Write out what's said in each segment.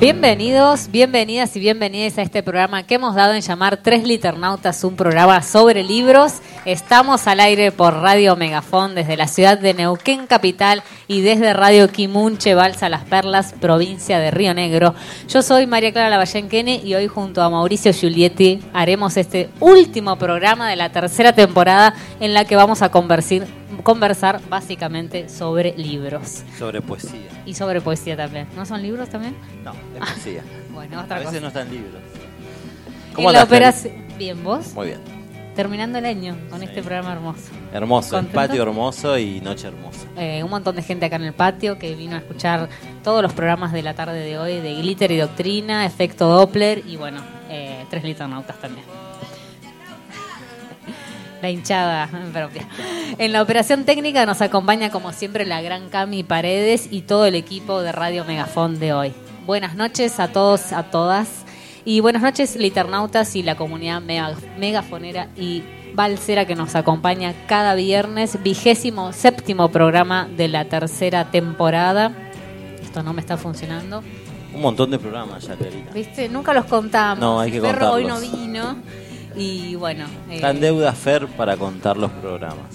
Bienvenidos, bienvenidas y bienvenidas a este programa que hemos dado en llamar Tres Liternautas, un programa sobre libros. Estamos al aire por Radio Megafón desde la ciudad de Neuquén Capital y desde Radio Quimunche, Balsa Las Perlas, provincia de Río Negro. Yo soy María Clara Lavallenquene y hoy junto a Mauricio Giulietti haremos este último programa de la tercera temporada en la que vamos a conversar, conversar básicamente sobre libros. Sobre poesía. Y sobre poesía también. ¿No son libros también? No, es poesía. bueno, otra A veces cosa. no están libros. En la operación... Bien, ¿vos? Muy bien. Terminando el año con Sí. este programa hermoso. Hermoso, el ¿Contento? patio hermoso y noche hermosa. Eh, un montón de gente acá en el patio que vino a escuchar todos los programas de la tarde de hoy de Glitter y Doctrina, Efecto Doppler y bueno, eh, tres liternautas también. La hinchada propia. En la operación técnica nos acompaña como siempre la gran Cami Paredes y todo el equipo de Radio Megafón de hoy. Buenas noches a todos, a todas. Y buenas noches, liternautas y la comunidad mega- megafonera y balsera que nos acompaña cada viernes, vigésimo séptimo programa de la tercera temporada. Esto no me está funcionando. Un montón de programas ya, Clarita. ¿Viste? Nunca los contamos. No, hay que Ferro hoy no contarlos. vino. Y bueno. eh, Está en deuda Fer para contar los programas.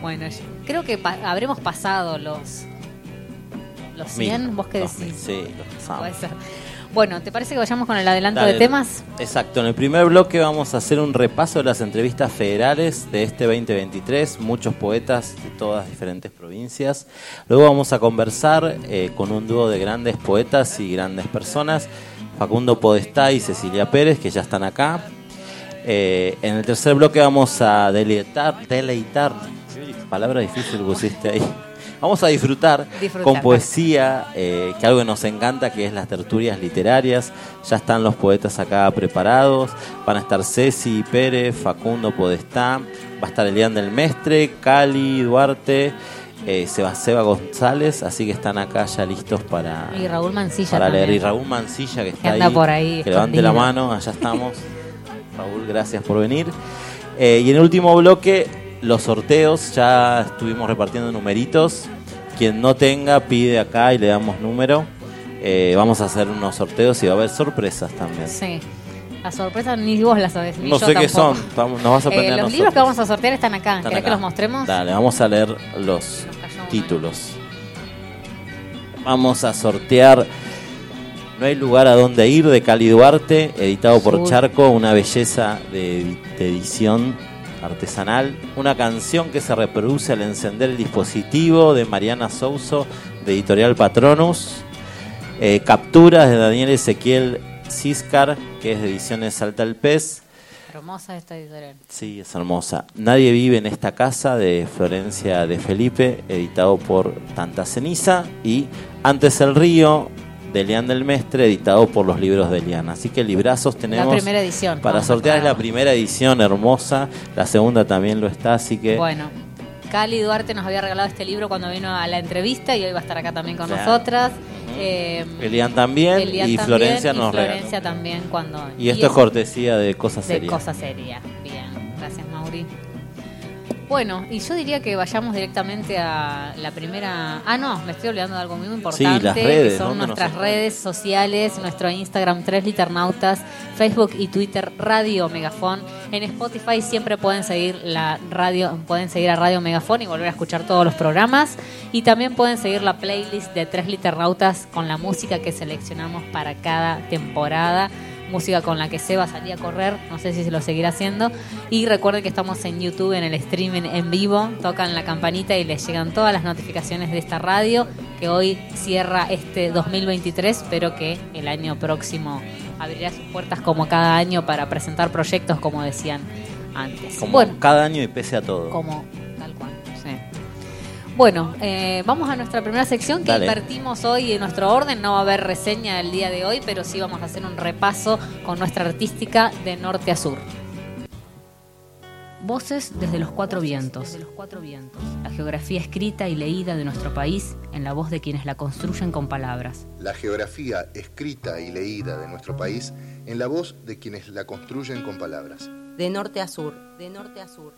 Bueno, yo creo que pa- habremos pasado los los 100, Mil, ¿vos qué decís? mil, Sí, los pasamos. Bueno, ¿te parece que vayamos con el adelanto Dale. de temas? Exacto, en el primer bloque vamos a hacer un repaso de las entrevistas federales de este 2023, muchos poetas de todas diferentes provincias. Luego vamos a conversar eh, con un dúo de grandes poetas y grandes personas, Facundo Podestá y Cecilia Pérez, que ya están acá. Eh, en el tercer bloque vamos a deleitar, deleitar, palabra difícil pusiste ahí. Vamos a disfrutar, Disfrutar. con poesía, eh, que algo que nos encanta, que es las tertulias literarias. Ya están los poetas acá preparados. Van a estar Ceci Pérez, Facundo Podestá, va a estar Elian del Mestre, Cali, Duarte, eh, Seba, Seba González, así que están acá ya listos para, Y Raúl Mancilla para leer. Y Raúl Mancilla, que está Que anda ahí, por ahí que levante la mano, allá estamos. Raúl, gracias por venir. Eh, y en el último bloque, los sorteos. Ya estuvimos repartiendo numeritos. Quien no tenga, pide acá y le damos número. Eh, vamos a hacer unos sorteos y va a haber sorpresas también. Sí. Las sorpresas ni vos las sabés, ni No yo sé qué son, nos vas a Eh, aprender Los libros que vamos a sortear están acá. Están ¿Querés acá. que los mostremos? Dale, vamos a leer los uno. títulos. Vamos a sortear No hay lugar a donde ir de Cali Duarte, editado por. Charco, una belleza de, de edición artesanal. Una canción que se reproduce al encender el dispositivo de Mariana Souso, de editorial Patronus. Eh, capturas de Daniel Ezequiel Ciscar, que es de ediciones Salta el Pez. Hermosa esta editorial. Sí, es hermosa. Nadie vive en esta casa de Florencia de Felipe, editado por Tanta Ceniza. Y Antes el Río, de Elian del Mestre, editado por los libros de Elian. Así que librazos tenemos. La primera edición. Para Vamos a sortear es la primera edición hermosa, la segunda también lo está, así que Bueno, Cali Duarte nos había regalado este libro cuando vino a la entrevista y hoy va a estar acá también con Claro. nosotras. Eh, Elian también Elian y también, Florencia y nos Florencia regaló. también cuando Y esto es cortesía de Cosas de Serias. cosa seria. Bien, gracias Mauri. Bueno, y yo diría que vayamos directamente a la primera. Ah, no, me estoy olvidando de algo muy importante. las redes, que son ¿dónde nos nuestras redes sociales, nuestro Instagram, Tres Liternautas, Facebook y Twitter, Radio Megafón. En Spotify siempre pueden seguir la radio, pueden seguir a Radio Megafón y volver a escuchar todos los programas. Y también pueden seguir la playlist de Tres Liternautas con la música que seleccionamos para cada temporada música con la que Seba salía a correr, no sé si se lo seguirá haciendo. Y recuerden que estamos en YouTube, en el streaming en vivo, tocan la campanita y les llegan todas las notificaciones de esta radio, que hoy cierra este 2023, pero que el año próximo abrirá sus puertas como cada año para presentar proyectos, como decían antes. Como bueno, cada año y pese a todo. como. Bueno, eh, vamos a nuestra primera sección que Dale. invertimos hoy en nuestro orden. No va a haber reseña el día de hoy, pero sí vamos a hacer un repaso con nuestra artística de norte a sur. Voces desde los cuatro vientos. La geografía escrita y leída de nuestro país en la voz de quienes la construyen con palabras. La geografía escrita y leída de nuestro país en la voz de quienes la construyen con palabras. De norte a sur, de norte a sur.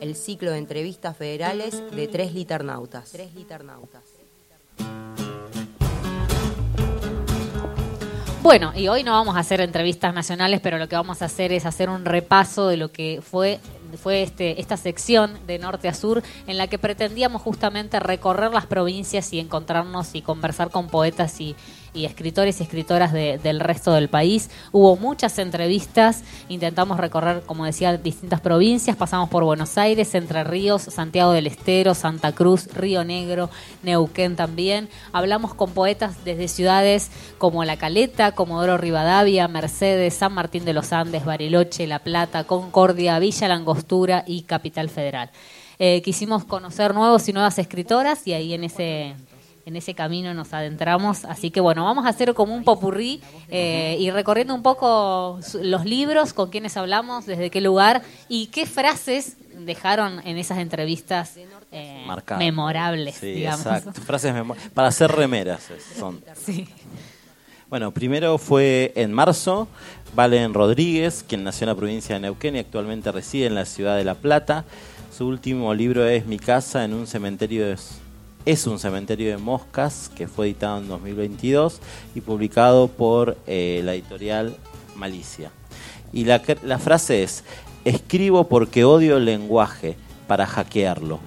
El ciclo de entrevistas federales de tres liternautas. Tres liternautas. Bueno, y hoy no vamos a hacer entrevistas nacionales, pero lo que vamos a hacer es hacer un repaso de lo que fue fue este, esta sección de norte a sur en la que pretendíamos justamente recorrer las provincias y encontrarnos y conversar con poetas y, y escritores y escritoras de- del resto del país. Hubo muchas entrevistas, intentamos recorrer, como decía, distintas provincias, pasamos por Buenos Aires, Entre Ríos, Santiago del Estero, Santa Cruz, Río Negro, Neuquén también. Hablamos con poetas desde ciudades como La Caleta, Comodoro Rivadavia, Mercedes, San Martín de los Andes, Bariloche, La Plata, Concordia, Villa Langostura y Capital Federal. Eh, quisimos conocer nuevos y nuevas escritoras y ahí en ese en ese camino nos adentramos. Así que bueno, vamos a hacer como un popurrí eh, y recorriendo un poco los libros, con quienes hablamos, desde qué lugar y qué frases dejaron en esas entrevistas eh, memorables, Sí, digamos. exacto. Frases para hacer remeras es- son. Sí. Bueno, primero fue en marzo, Valen Rodríguez, quien nació en la provincia de Neuquén y actualmente reside en la ciudad de La Plata. Su último libro es Mi casa en un cementerio de, es un cementerio de moscas, que fue editado en 2022 y publicado por eh, la editorial Malicia. Y la, la frase es, escribo porque odio el lenguaje para hackearlo.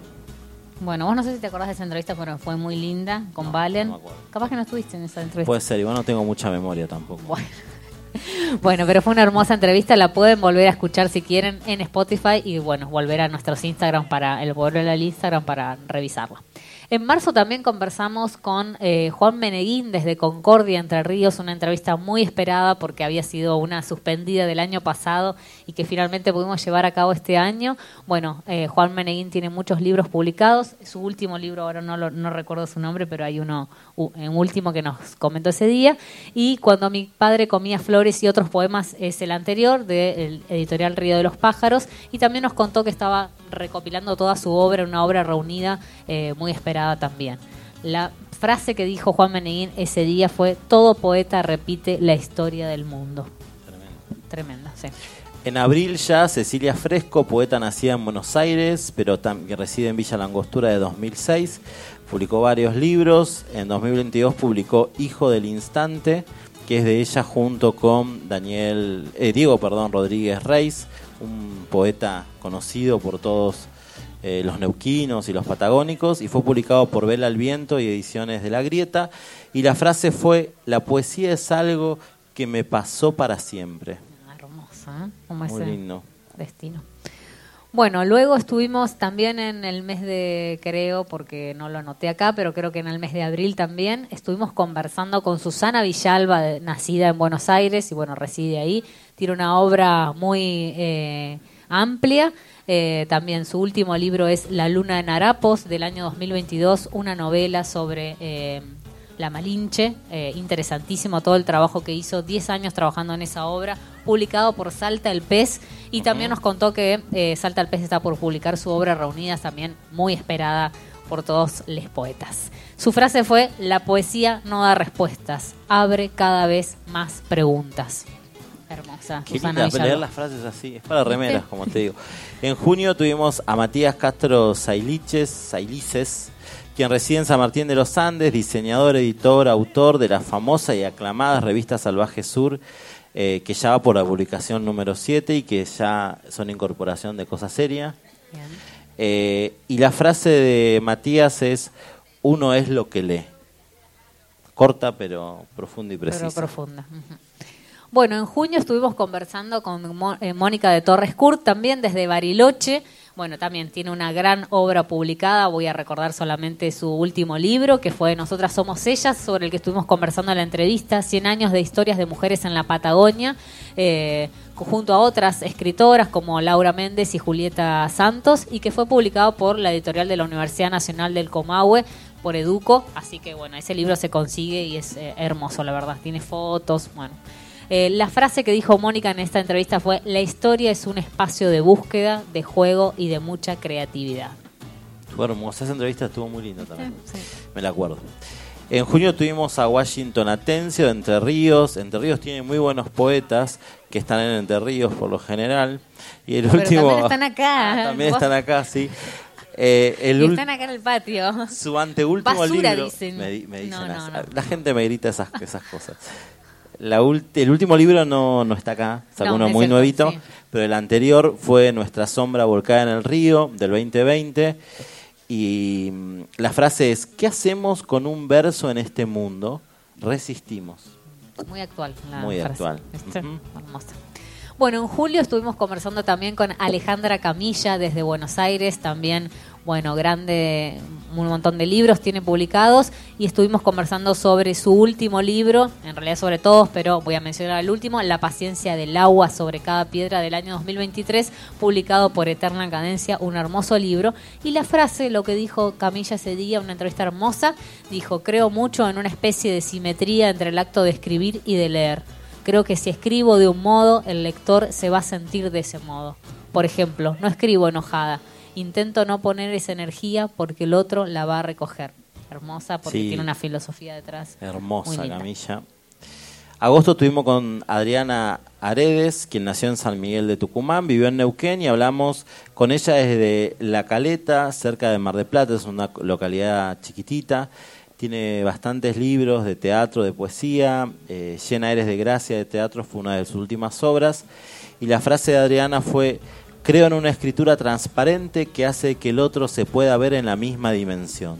Bueno, vos no sé si te acordás de esa entrevista, pero fue muy linda con Valen. no. Capaz que no estuviste en esa entrevista. Puede ser, igual no tengo mucha memoria tampoco. Bueno. Bueno, pero fue una hermosa entrevista, la pueden volver a escuchar si quieren en Spotify y bueno, volver a nuestros Instagram para el volver al Instagram para revisarla. En marzo también conversamos con eh, Juan Meneguín desde Concordia, Entre Ríos, una entrevista muy esperada porque había sido una suspendida del año pasado y que finalmente pudimos llevar a cabo este año. Bueno, eh, Juan Meneguín tiene muchos libros publicados, su último libro, ahora no, lo- no recuerdo su nombre, pero hay uno, un último que nos comentó ese día. Y cuando mi padre comía flores y otros poemas es el anterior, del editorial Río de los Pájaros, y también nos contó que estaba recopilando toda su obra, una obra reunida eh, muy esperada también. La frase que dijo Juan Meneguín ese día fue, todo poeta repite la historia del mundo. Tremenda, sí. En abril ya Cecilia Fresco, poeta nacida en Buenos Aires, pero que reside en Villa Langostura de 2006, publicó varios libros. En 2022 publicó Hijo del Instante, que es de ella junto con Daniel, eh, Diego, perdón, Rodríguez Reis, un poeta conocido por todos eh, los neuquinos y los patagónicos, y fue publicado por Vela al Viento y Ediciones de la Grieta. Y la frase fue: La poesía es algo que me pasó para siempre. Hermosa, ¿eh? Como Muy ese lindo. destino. Bueno, luego estuvimos también en el mes de, creo, porque no lo anoté acá, pero creo que en el mes de abril también, estuvimos conversando con Susana Villalba, nacida en Buenos Aires y bueno, reside ahí. Tiene una obra muy eh, amplia. Eh, también su último libro es La Luna en Harapos, del año 2022, una novela sobre... eh, la Malinche, eh, interesantísimo todo el trabajo que hizo, 10 años trabajando en esa obra, publicado por Salta el Pez, y también nos contó que Salta el Pez está por publicar su obra Reunidas, también muy esperada por todos los poetas. Su frase fue, la poesía no da respuestas, abre cada vez más preguntas. Hermosa. Qué linda leer las frases así, es para remeras, como te digo. En junio tuvimos a Matías Castro Sailiches, Sailices, quien reside en San Martín de los Andes, diseñador, editor, autor de la famosa y aclamada revista Salvaje Sur, eh, que ya va por la publicación número 7 y que ya son incorporación de Cosa Seria. Bien. Eh, y la frase de Matías es, uno es lo que lee. Corta pero profunda y precisa. Pero profunda. Bueno, en junio estuvimos conversando con eh, Mónica de Torres Curt, también desde Bariloche. Bueno, también tiene una gran obra publicada. Voy a recordar solamente su último libro, que fue Nosotras Somos Ellas, sobre el que estuvimos conversando en la entrevista, 100 años de historias de mujeres en la Patagonia, eh, junto a otras escritoras como Laura Méndez y Julieta Santos, y que fue publicado por la editorial de la Universidad Nacional del Comahue, por Educo. Así que, bueno, ese libro se consigue y es eh, hermoso, la verdad. Tiene fotos, bueno. Eh, la frase que dijo Mónica en esta entrevista fue, la historia es un espacio de búsqueda, de juego y de mucha creatividad. Fue hermosa, esa entrevista estuvo muy linda también. Sí. Me la acuerdo. En junio tuvimos a Washington Atencio de Entre Ríos. Entre Ríos tiene muy buenos poetas que están en Entre Ríos por lo general. Y el Pero último. también están acá. Ah, también Vos- están acá, sí. Eh, el Y están acá en el patio. Su anteúltimo Basura, libro. dicen. Me, di- me dicen No, no. La gente me grita esas, esas cosas. La el último libro no, no está acá, sacó No, uno muy nuevito, sí. pero el anterior fue Nuestra sombra volcada en el río del 2020. Y mm, la frase es: ¿Qué hacemos con un verso en este mundo? Resistimos. Muy actual. la Muy frase. actual. Hermosa. Bueno, en julio estuvimos conversando también con Alejandra Camilla desde Buenos Aires, también, bueno, grande, un montón de libros tiene publicados y estuvimos conversando sobre su último libro, en realidad sobre todos, pero voy a mencionar el último, La paciencia del agua sobre cada piedra del año 2023, publicado por Eterna Cadencia, un hermoso libro. Y la frase, lo que dijo Camilla ese día, una entrevista hermosa, dijo, creo mucho en una especie de simetría entre el acto de escribir y de leer. Creo que si escribo de un modo, el lector se va a sentir de ese modo. Por ejemplo, no escribo enojada. Intento no poner esa energía porque el otro la va a recoger. Hermosa porque Sí. tiene una filosofía detrás. Hermosa camilla. Agosto estuvimos con Adriana Aredes, quien nació en San Miguel de Tucumán, vivió en Neuquén y hablamos con ella desde La Caleta, cerca de Mar del Plata, es una localidad chiquitita. Tiene bastantes libros de teatro, de poesía. Eh, Llena Eres de Gracia de teatro fue una de sus últimas obras. Y la frase de Adriana fue, creo en una escritura transparente que hace que el otro se pueda ver en la misma dimensión.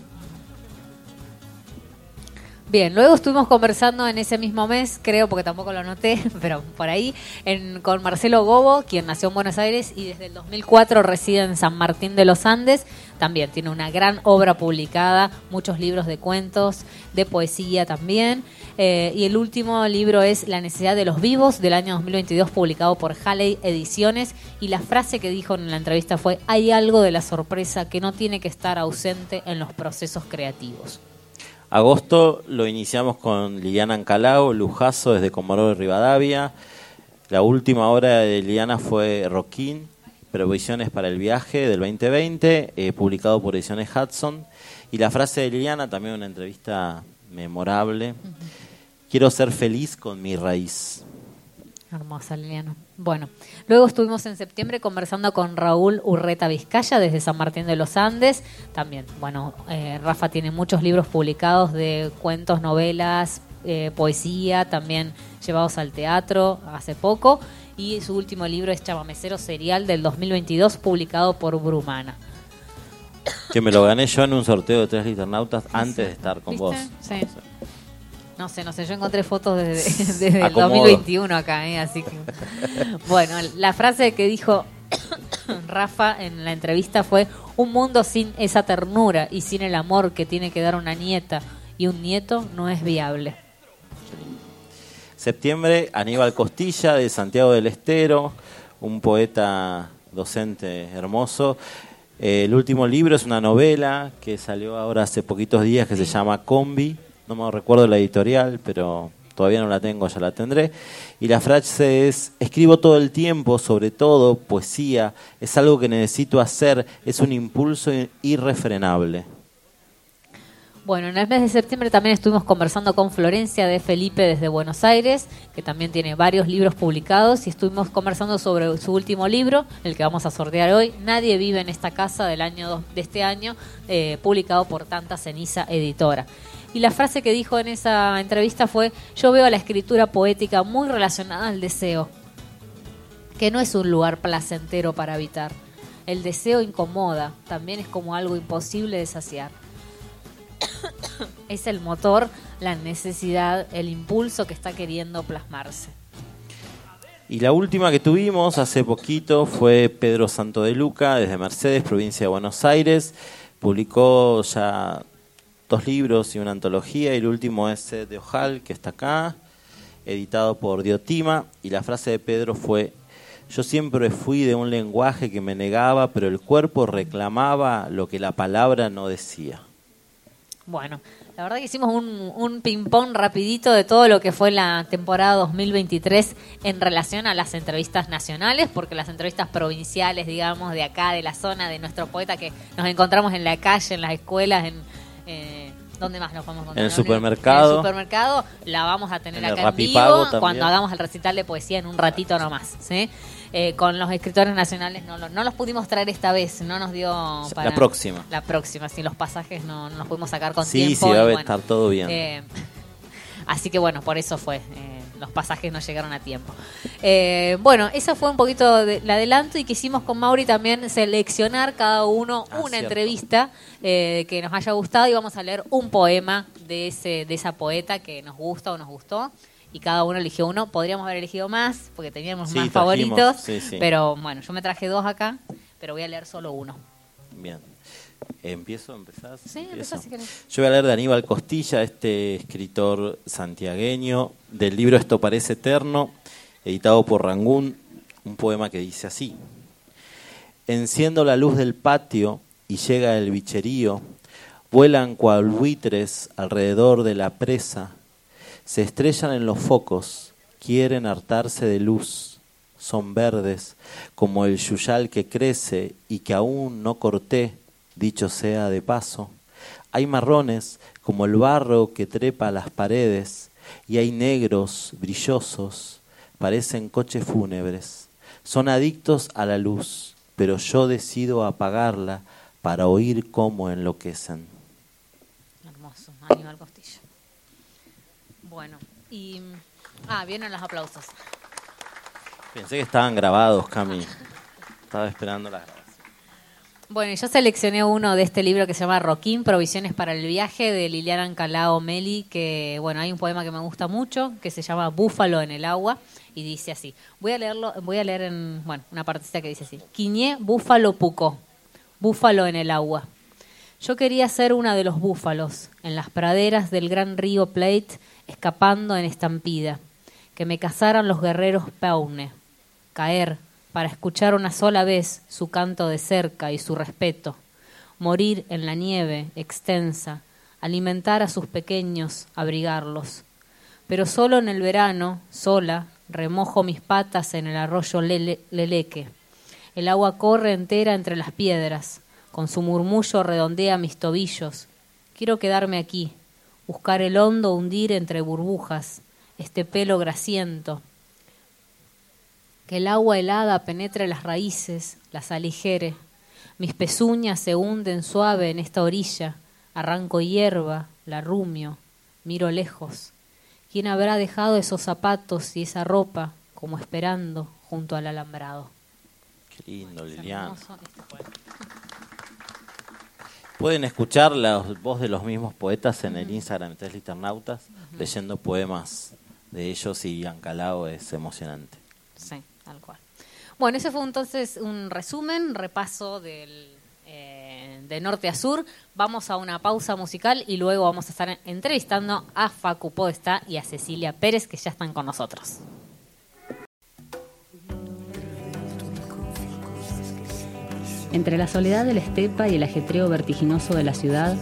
Bien, luego estuvimos conversando en ese mismo mes, creo, porque tampoco lo anoté, pero por ahí, en- con Marcelo Gobo, quien nació en Buenos Aires y desde el 2004 reside en San Martín de los Andes. También tiene una gran obra publicada, muchos libros de cuentos, de poesía también. Eh, y el último libro es La necesidad de los vivos, del año 2022, publicado por Halley Ediciones. Y la frase que dijo en la entrevista fue, hay algo de la sorpresa que no tiene que estar ausente en los procesos creativos. Agosto lo iniciamos con Liliana Ancalao, Lujazo desde Comodoro de Rivadavia. La última obra de Liliana fue Roquín, Provisiones para el Viaje del 2020, eh, publicado por Ediciones Hudson. Y la frase de Liliana, también una entrevista memorable. Quiero ser feliz con mi raíz. Hermosa, Liliana. Bueno, luego estuvimos en septiembre conversando con Raúl Urreta Vizcaya desde San Martín de los Andes. También, bueno, eh, Rafa tiene muchos libros publicados de cuentos, novelas, eh, poesía, también llevados al teatro hace poco. Y su último libro es Chamamecero Serial del 2022, publicado por Brumana. Que me lo gané yo en un sorteo de tres liternautas antes de estar con ¿Viste? vos. Sí. No sé, no sé, yo encontré fotos desde, desde el Acomodo. 2021 acá, ¿eh? así que... Bueno, la frase que dijo Rafa en la entrevista fue, un mundo sin esa ternura y sin el amor que tiene que dar una nieta y un nieto no es viable. Septiembre, Aníbal Costilla de Santiago del Estero, un poeta docente hermoso. Eh, el último libro es una novela que salió ahora hace poquitos días que se llama Combi. No me recuerdo la editorial, pero todavía no la tengo, ya la tendré. Y la frase es, escribo todo el tiempo, sobre todo poesía, es algo que necesito hacer, es un impulso irrefrenable. Bueno, en el mes de septiembre también estuvimos conversando con Florencia de Felipe desde Buenos Aires, que también tiene varios libros publicados, y estuvimos conversando sobre su último libro, el que vamos a sortear hoy, Nadie vive en esta casa del año de este año, eh, publicado por Tanta Ceniza Editora. Y la frase que dijo en esa entrevista fue, yo veo la escritura poética muy relacionada al deseo, que no es un lugar placentero para habitar. El deseo incomoda, también es como algo imposible de saciar es el motor, la necesidad, el impulso que está queriendo plasmarse. Y la última que tuvimos hace poquito fue Pedro Santo de Luca, desde Mercedes, provincia de Buenos Aires. Publicó ya dos libros y una antología, y el último es de Ojal, que está acá, editado por Diotima. Y la frase de Pedro fue, yo siempre fui de un lenguaje que me negaba, pero el cuerpo reclamaba lo que la palabra no decía. Bueno, la verdad que hicimos un, un ping-pong rapidito de todo lo que fue la temporada 2023 en relación a las entrevistas nacionales, porque las entrevistas provinciales, digamos, de acá, de la zona, de nuestro poeta que nos encontramos en la calle, en las escuelas, en... Eh, ¿Dónde más nos vamos a encontrar? En el supermercado. En el supermercado la vamos a tener acá en vivo cuando hagamos el recital de poesía en un ratito nomás. ¿sí? Eh, con los escritores nacionales no, no, los pudimos traer esta vez, no nos dio para... La próxima. La próxima, si los pasajes no, no, los pudimos sacar con sí, tiempo. Sí, sí, va a estar todo bien. Eh, así que bueno, por eso fue. Eh, los pasajes no llegaron a tiempo. Eh, bueno, eso fue un poquito el adelanto y quisimos con Mauri también seleccionar cada uno Ah, una cierto. entrevista eh, que nos haya gustado y vamos a leer un poema de, ese, de esa poeta que nos gusta o nos gustó. Y cada uno eligió uno. Podríamos haber elegido más porque teníamos Sí, más trajimos, favoritos. sí, sí. Pero bueno, yo me traje dos acá, pero voy a leer solo uno. Bien. ¿Empiezo? ¿Empezás? Sí, Empiezo. empezá si querés. Yo voy a leer de Aníbal Costilla, este escritor santiagueño, del libro Esto parece eterno, editado por Rangún, un poema que dice así. Enciendo la luz del patio y llega el bicherío, vuelan cual buitres alrededor de la presa, se estrellan en los focos, quieren hartarse de luz, son verdes como el yuyal que crece y que aún no corté, dicho sea de paso. Hay marrones como el barro que trepa las paredes y hay negros brillosos, parecen coches fúnebres. Son adictos a la luz, pero yo decido apagarla para oír cómo enloquecen. Hermoso, Aníbal Costilla. Bueno, y. Ah, vienen los aplausos. Pensé que estaban grabados, Cami. Estaba esperando la grabación. Bueno, yo seleccioné uno de este libro que se llama Roquín, Provisiones para el Viaje, de Liliana Ancalao Meli, que, bueno, hay un poema que me gusta mucho, que se llama Búfalo en el agua, y dice así. Voy a leerlo, voy a leer en, bueno, una partecita que dice así. Quiñé, búfalo pucó, búfalo en el agua. Yo quería ser una de los búfalos, en las praderas del gran río Plate, escapando en estampida. Que me cazaran los guerreros Paune. Caer, para escuchar una sola vez su canto de cerca y su respeto. Morir en la nieve extensa, alimentar a sus pequeños, abrigarlos. Pero solo en el verano, sola, remojo mis patas en el arroyo Lele- Leleque. El agua corre entera entre las piedras, con su murmullo redondea mis tobillos. Quiero quedarme aquí, buscar el hondo hundir entre burbujas, este pelo grasiento. Que el agua helada penetre las raíces, las aligere. Mis pezuñas se hunden suave en esta orilla. Arranco hierba, la rumio, miro lejos. ¿Quién habrá dejado esos zapatos y esa ropa como esperando junto al alambrado? Qué lindo, Liliana. este. Pueden escuchar la voz de los mismos poetas en el Instagram de Tres Liternautas, leyendo poemas de ellos y Ancalao es emocionante. Sí, tal cual. Bueno, ese fue entonces un resumen, repaso del, eh, de norte a sur. Vamos a una pausa musical y luego vamos a estar entrevistando a Facu Podestá y a Cecilia Pérez, que ya están con nosotros. Entre la soledad de la estepa y el ajetreo vertiginoso de la ciudad,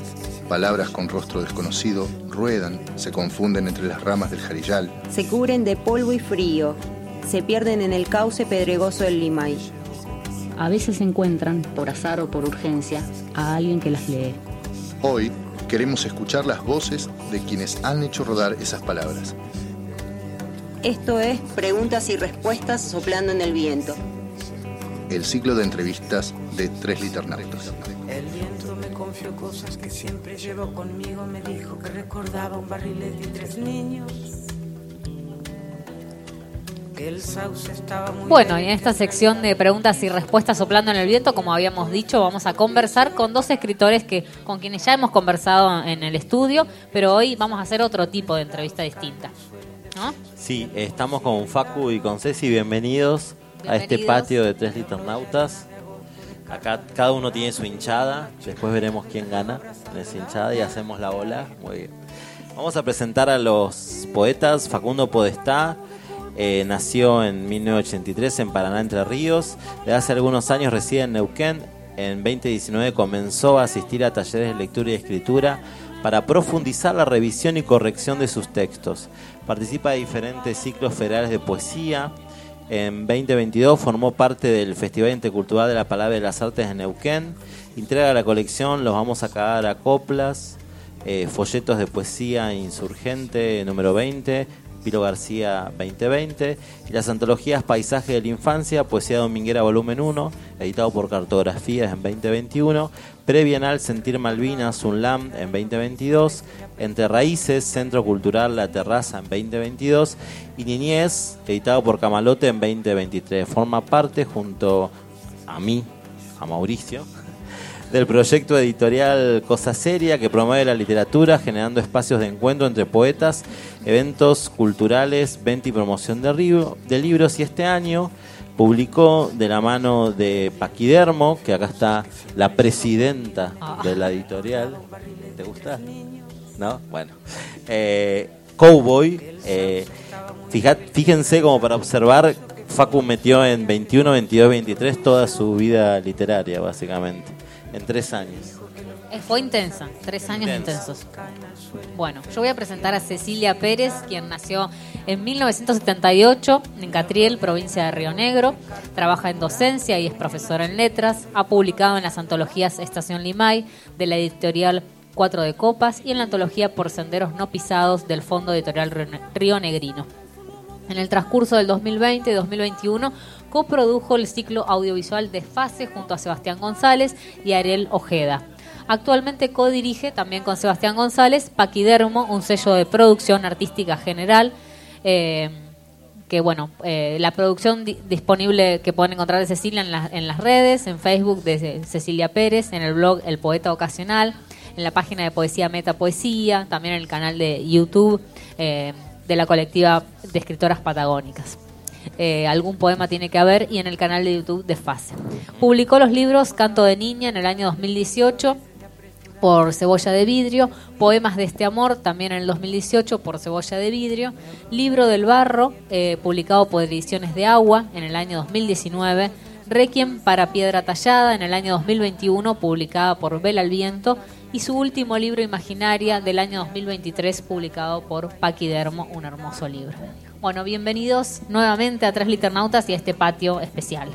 Palabras con rostro desconocido ruedan, se confunden entre las ramas del jarillal. Se cubren de polvo y frío, se pierden en el cauce pedregoso del Limay. a veces encuentran, por azar o por urgencia, a alguien que las lee. Hoy, Queremos escuchar las voces de quienes han hecho rodar esas palabras. Esto es Preguntas y Respuestas soplando en el viento. El ciclo de entrevistas de Tres Liternatos. El viento me confió cosas que siempre llevo conmigo. Me dijo que recordaba un barril de tres niños. Bueno, y en esta sección de preguntas y respuestas soplando en el viento, como habíamos dicho, vamos a conversar con dos escritores que con quienes ya hemos conversado en el estudio, pero hoy vamos a hacer otro tipo de entrevista distinta. ¿No? Sí, estamos con Facu y con Ceci, bienvenidos, a este patio de tres liternautas. Acá cada uno tiene su hinchada, después veremos quién gana en esa hinchada y hacemos la ola. Muy bien. Vamos a presentar a los poetas. Facundo Podestá eh, nació en 1983 en Paraná, Entre Ríos. Desde hace algunos años reside en Neuquén. En 2019 comenzó a asistir a talleres de lectura y escritura para profundizar la revisión y corrección de sus textos. Participa de diferentes ciclos federales de poesía. En 2022 formó parte del Festival Intercultural de la Palabra y las Artes de Neuquén. Entrega la colección Los Vamos a Cagar a Coplas, eh, Folletos de Poesía Insurgente número 20, Pilo García 2020, y las antologías Paisaje de la Infancia, Poesía Dominguera Volumen 1, editado por Cartografías en 2021, Prebienal Sentir Malvinas, UNLAM en 2022, Entre Raíces, Centro Cultural La Terraza en 2022, y Niñez, editado por Camalote en 2023. Forma parte junto a mí, a Mauricio, del proyecto editorial Cosa Seria que promueve la literatura generando espacios de encuentro entre poetas, eventos culturales, venta y promoción de, de libros y este año publicó de la mano de Paquidermo, que acá está la presidenta de la editorial. ¿Te gusta? ¿No? Bueno. Eh, Cowboy. eh, fija- fíjense como para observar, Facu metió en 21, 22, 23 toda su vida literaria, básicamente. En tres años. Eh, Fue intensa, tres años Intenso. intensos. Bueno, yo voy a presentar a Cecilia Pérez, quien nació en 1978 en Catriel, provincia de Río Negro. Trabaja en docencia y es profesora en letras. Ha publicado en las antologías Estación Limay de la editorial Cuatro de Copas y en la antología Por Senderos No Pisados del Fondo Editorial Río- Río Negrino. En el transcurso del 2020 y 2021 coprodujo el ciclo audiovisual Desfase junto a Sebastián González y Ariel Ojeda. Actualmente codirige también con Sebastián González Paquidermo, un sello de producción artística general. eh, que bueno, eh, la producción di- disponible que pueden encontrar de Cecilia en las redes, en Facebook de Cecilia Pérez, en el blog El Poeta Ocasional, en la página de Poesía Meta Poesía, también en el canal de YouTube eh, de la colectiva de escritoras patagónicas. Eh, algún poema tiene que haber y en el canal de YouTube de Fase. Publicó los libros Canto de Niña en el año 2018 por Cebolla de Vidrio, Poemas de este Amor, también en el 2018 por Cebolla de Vidrio, Libro del Barro, eh, publicado por Ediciones de Agua en el año 2019, Requiem para Piedra Tallada en el año 2021, publicada por Vela al Viento, y su último libro Imaginaria del año 2023, publicado por Paquidermo, un hermoso libro. Bueno, bienvenidos nuevamente a Tres Liternautas y a este patio especial.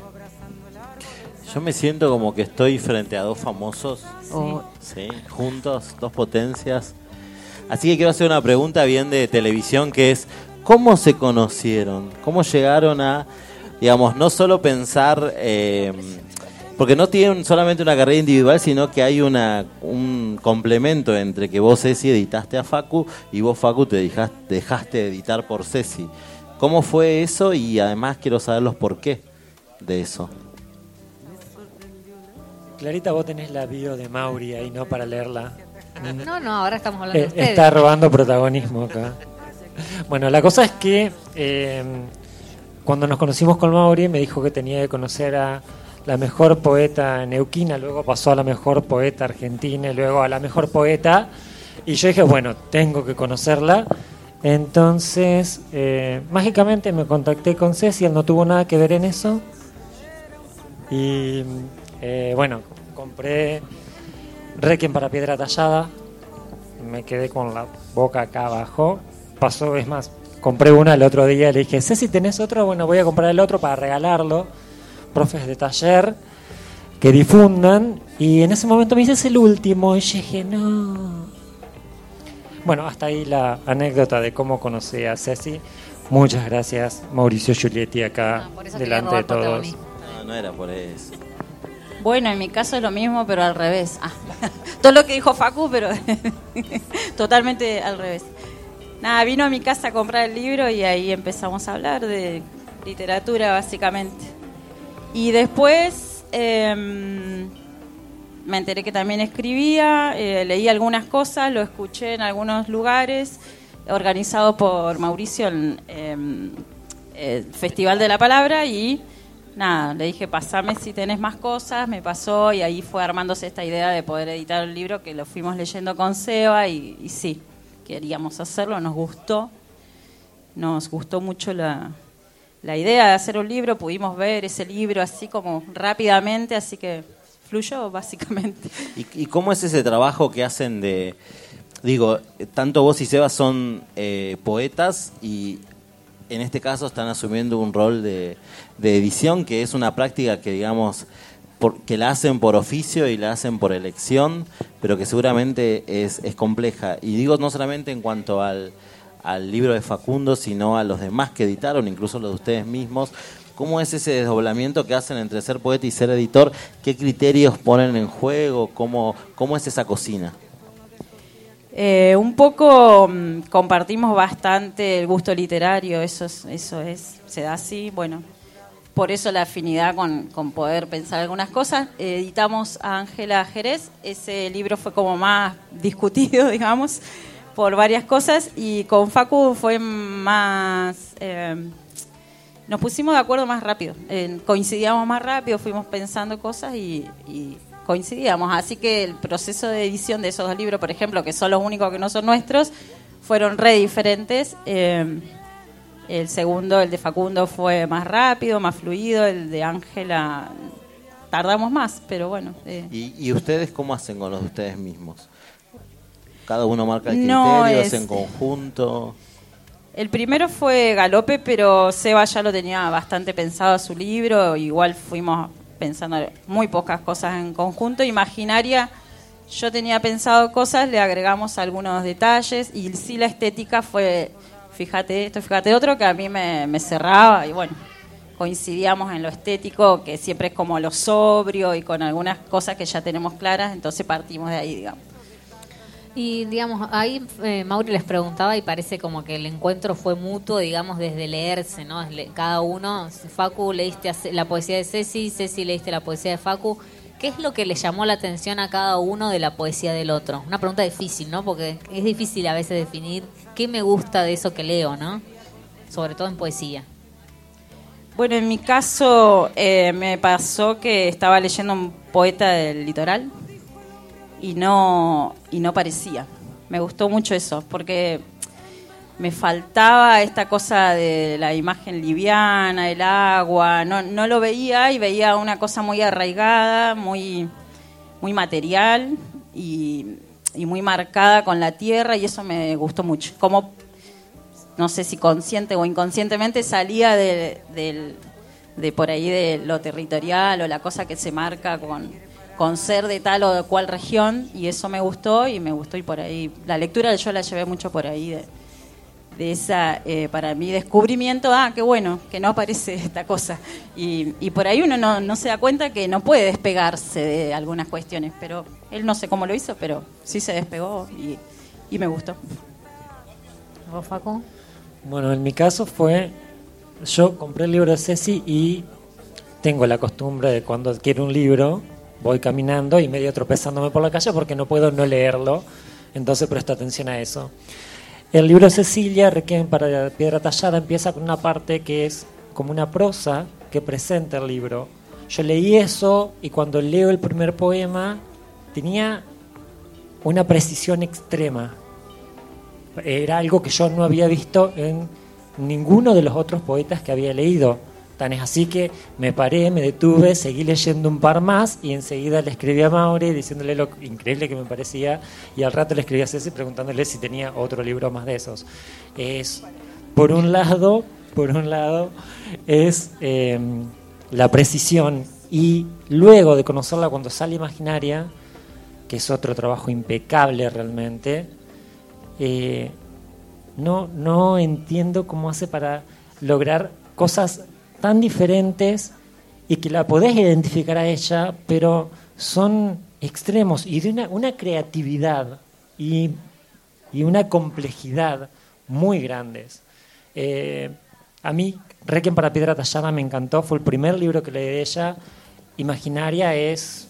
Yo me siento como que estoy frente a dos famosos, O- ¿sí? juntos, dos potencias. Así que quiero hacer una pregunta bien de televisión que es, ¿cómo se conocieron? ¿Cómo llegaron a, digamos, no solo pensar, eh, porque no tienen solamente una carrera individual, sino que hay una, un complemento entre que vos, Ceci, editaste a Facu y vos, Facu, te dejaste, dejaste de editar por Ceci. ¿Cómo fue eso? Y además quiero saber los por qué de eso. Clarita, vos tenés la bio de Mauri ahí, ¿no? Para leerla. No, no, ahora estamos hablando de Eh, ustedes. está robando protagonismo acá. Bueno, la cosa es que eh, cuando nos conocimos con Mauri me dijo que tenía que conocer a la mejor poeta neuquina, luego pasó a la mejor poeta argentina y luego a la mejor poeta. Y yo dije, bueno, tengo que conocerla. Entonces, eh, mágicamente me contacté con Ceci, él no tuvo nada que ver en eso. Y eh, bueno, compré Requiem para Piedra Tallada. Me quedé con la boca acá abajo. Pasó, es más, compré una el otro día le dije, Ceci, ¿tenés otro? Bueno, voy a comprar el otro para regalarlo. Profes de taller que difundan. Y en ese momento me dice, es el último. Y yo dije, no. Bueno, hasta ahí la anécdota de cómo conocí a Ceci. Muchas gracias, Mauricio Giulietti, acá Ah, por eso delante de todos. no era por eso. Bueno, en mi caso es lo mismo, pero al revés. Ah, todo lo que dijo Facu, pero totalmente al revés. Nada, vino a mi casa a comprar el libro y ahí empezamos a hablar de literatura, básicamente. Y después em, me enteré que también escribía, eh, leí algunas cosas, lo escuché en algunos lugares, organizado por Mauricio en em, el Festival de la Palabra y nada, le dije, pasame si tenés más cosas, me pasó y ahí fue armándose esta idea de poder editar el libro que lo fuimos leyendo con Seba y, y sí, queríamos hacerlo, nos gustó, nos gustó mucho la, la idea de hacer un libro, pudimos ver ese libro así como rápidamente, así que fluyó básicamente. ¿Y, cómo es ese trabajo que hacen de... Digo, tanto vos y Seba son eh, poetas y en este caso están asumiendo un rol de, de edición que es una práctica que, digamos, que la hacen por oficio y la hacen por elección, pero que seguramente es, es compleja. Y digo no solamente en cuanto al, al libro de Facundo, sino a los demás que editaron, incluso los de ustedes mismos. ¿Cómo es ese desdoblamiento que hacen entre ser poeta y ser editor? ¿Qué criterios ponen en juego? ¿Cómo, cómo es esa cocina? Eh, un poco mm, compartimos bastante el gusto literario, eso es, eso es, se da así, bueno, por eso la afinidad con, con poder pensar algunas cosas. Editamos a Ángela Jerez, ese libro fue como más discutido, digamos, por varias cosas, y con Facu fue más... eh, nos pusimos de acuerdo más rápido, eh, coincidíamos más rápido, fuimos pensando cosas y, coincidíamos. Así que el proceso de edición de esos dos libros, por ejemplo, que son los únicos que no son nuestros, fueron re diferentes. Eh, el segundo, el de Facundo, fue más rápido, más fluido, el de Ángela tardamos más, pero bueno. eh, ¿Y, y ustedes cómo hacen con los de ustedes mismos? ¿Cada uno marca el No, criterio? es- ¿Es en conjunto? El primero fue Galope, pero Seba ya lo tenía bastante pensado su libro. Igual fuimos pensando muy pocas cosas en conjunto. Imaginaria, yo tenía pensado cosas, le agregamos algunos detalles y sí la estética fue, fíjate esto, fíjate otro, que a mí me, me cerraba y bueno, coincidíamos en lo estético, que siempre es como lo sobrio y con algunas cosas que ya tenemos claras, entonces partimos de ahí, digamos. Y digamos, ahí eh, Mauri les preguntaba y parece como que el encuentro fue mutuo, digamos, desde leerse, ¿no? Cada uno, Facu leíste la poesía de Ceci, Ceci leíste la poesía de Facu. ¿Qué es lo que le llamó la atención a cada uno de la poesía del otro? Una pregunta difícil, ¿no? Porque es difícil a veces definir qué me gusta de eso que leo, ¿no? Sobre todo en poesía. Bueno, en mi caso eh, me pasó que estaba leyendo un poeta del litoral y no, y no parecía. Me gustó mucho eso, porque me faltaba esta cosa de la imagen liviana, el agua, no, no lo veía y veía una cosa muy arraigada, muy, muy material y, y muy marcada con la tierra y eso me gustó mucho. Como no sé si consciente o inconscientemente salía de, del- de por ahí de lo territorial o la cosa que se marca con, con ser de tal o de cual región y eso me gustó y me gustó y por ahí la lectura yo la llevé mucho por ahí de, de esa eh, para mí descubrimiento ah qué bueno que no aparece esta cosa y, y por ahí uno no, no se da cuenta que no puede despegarse de algunas cuestiones pero él no sé cómo lo hizo pero sí se despegó y, y me gustó ¿Vos, Facu? Bueno, en mi caso fue, yo compré el libro de Ceci y tengo la costumbre de cuando adquiero un libro, voy caminando y medio tropezándome por la calle porque no puedo no leerlo, entonces presto atención a eso. El libro Cecilia, Requiem para Piedra Tallada, empieza con una parte que es como una prosa que presenta el libro. Yo leí eso y cuando leo el primer poema tenía una precisión extrema. Era algo que yo no había visto en ninguno de los otros poetas que había leído. Es así que me paré, me detuve, seguí leyendo un par más y enseguida le escribí a Mauri diciéndole lo increíble que me parecía y al rato le escribí a Ceci preguntándole si tenía otro libro más de esos. Es, por un lado, por un lado, es eh, la precisión y luego de conocerla cuando sale Imaginaria, que es otro trabajo impecable realmente, eh, no, no entiendo cómo hace para lograr cosas tan diferentes y que la podés identificar a ella, pero son extremos y de una, creatividad y, y, una complejidad muy grandes. Eh, a mí, Requiem para Piedra Tallada me encantó, fue el primer libro que leí de ella. Imaginaria es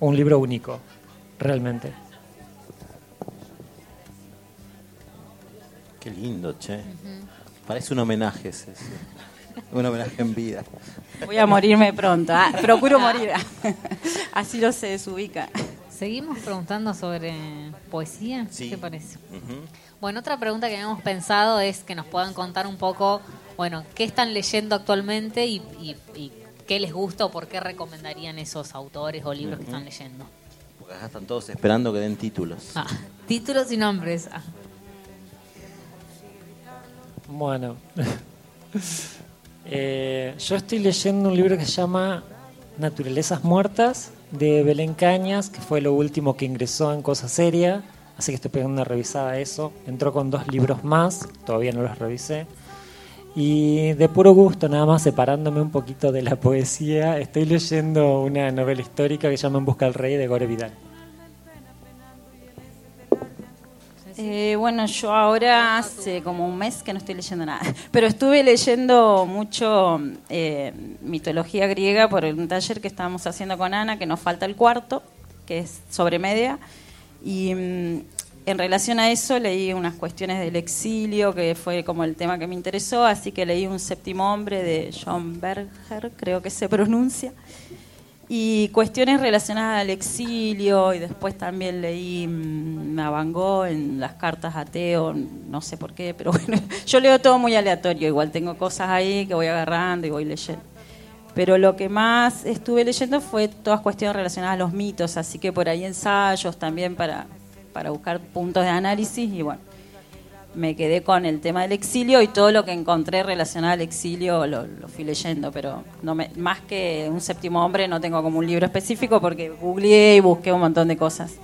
un libro único, realmente. Qué lindo, che. Parece un homenaje ese. Un homenaje en vida. Voy a morirme pronto. ah, Procuro morir. Así no se desubica. Seguimos preguntando sobre poesía. Sí. ¿Qué te parece? Bueno, otra pregunta que habíamos pensado es que nos puedan contar un poco, bueno, qué están leyendo actualmente y, y- y qué les gusta o por qué recomendarían esos autores o libros que están leyendo. Porque acá están todos esperando que den títulos. Ah, títulos y nombres. Ah, Bueno, Eh, yo estoy leyendo un libro que se llama Naturalezas Muertas de Belén Cañas, que fue lo último que ingresó en Cosa Seria, así que estoy pegando una revisada a eso. Entró con dos libros más, todavía no los revisé. Y de puro gusto, nada más separándome un poquito de la poesía, estoy leyendo una novela histórica que se llama En Busca del Rey de Gore Vidal. Eh, bueno, yo ahora hace como un mes que no estoy leyendo nada, pero estuve leyendo mucho eh, mitología griega por un taller que estábamos haciendo con Ana, que nos falta el cuarto, que es sobre media, y mm, en relación a eso leí unas cuestiones del exilio, que fue como el tema que me interesó, así que leí un séptimo hombre de John Berger, creo que se pronuncia, y cuestiones relacionadas al exilio y después también leí mm, a Van Gogh en las cartas a Teo, no sé por qué, pero bueno, yo leo todo muy aleatorio, igual tengo cosas ahí que voy agarrando y voy leyendo. Pero lo que más estuve leyendo fue todas cuestiones relacionadas a los mitos, así que por ahí ensayos también para, para buscar puntos de análisis y bueno, me quedé con el tema del exilio y todo lo que encontré relacionado al exilio lo, lo fui leyendo, pero no me, más que un séptimo hombre no tengo como un libro específico porque googleé y busqué un montón de cosas.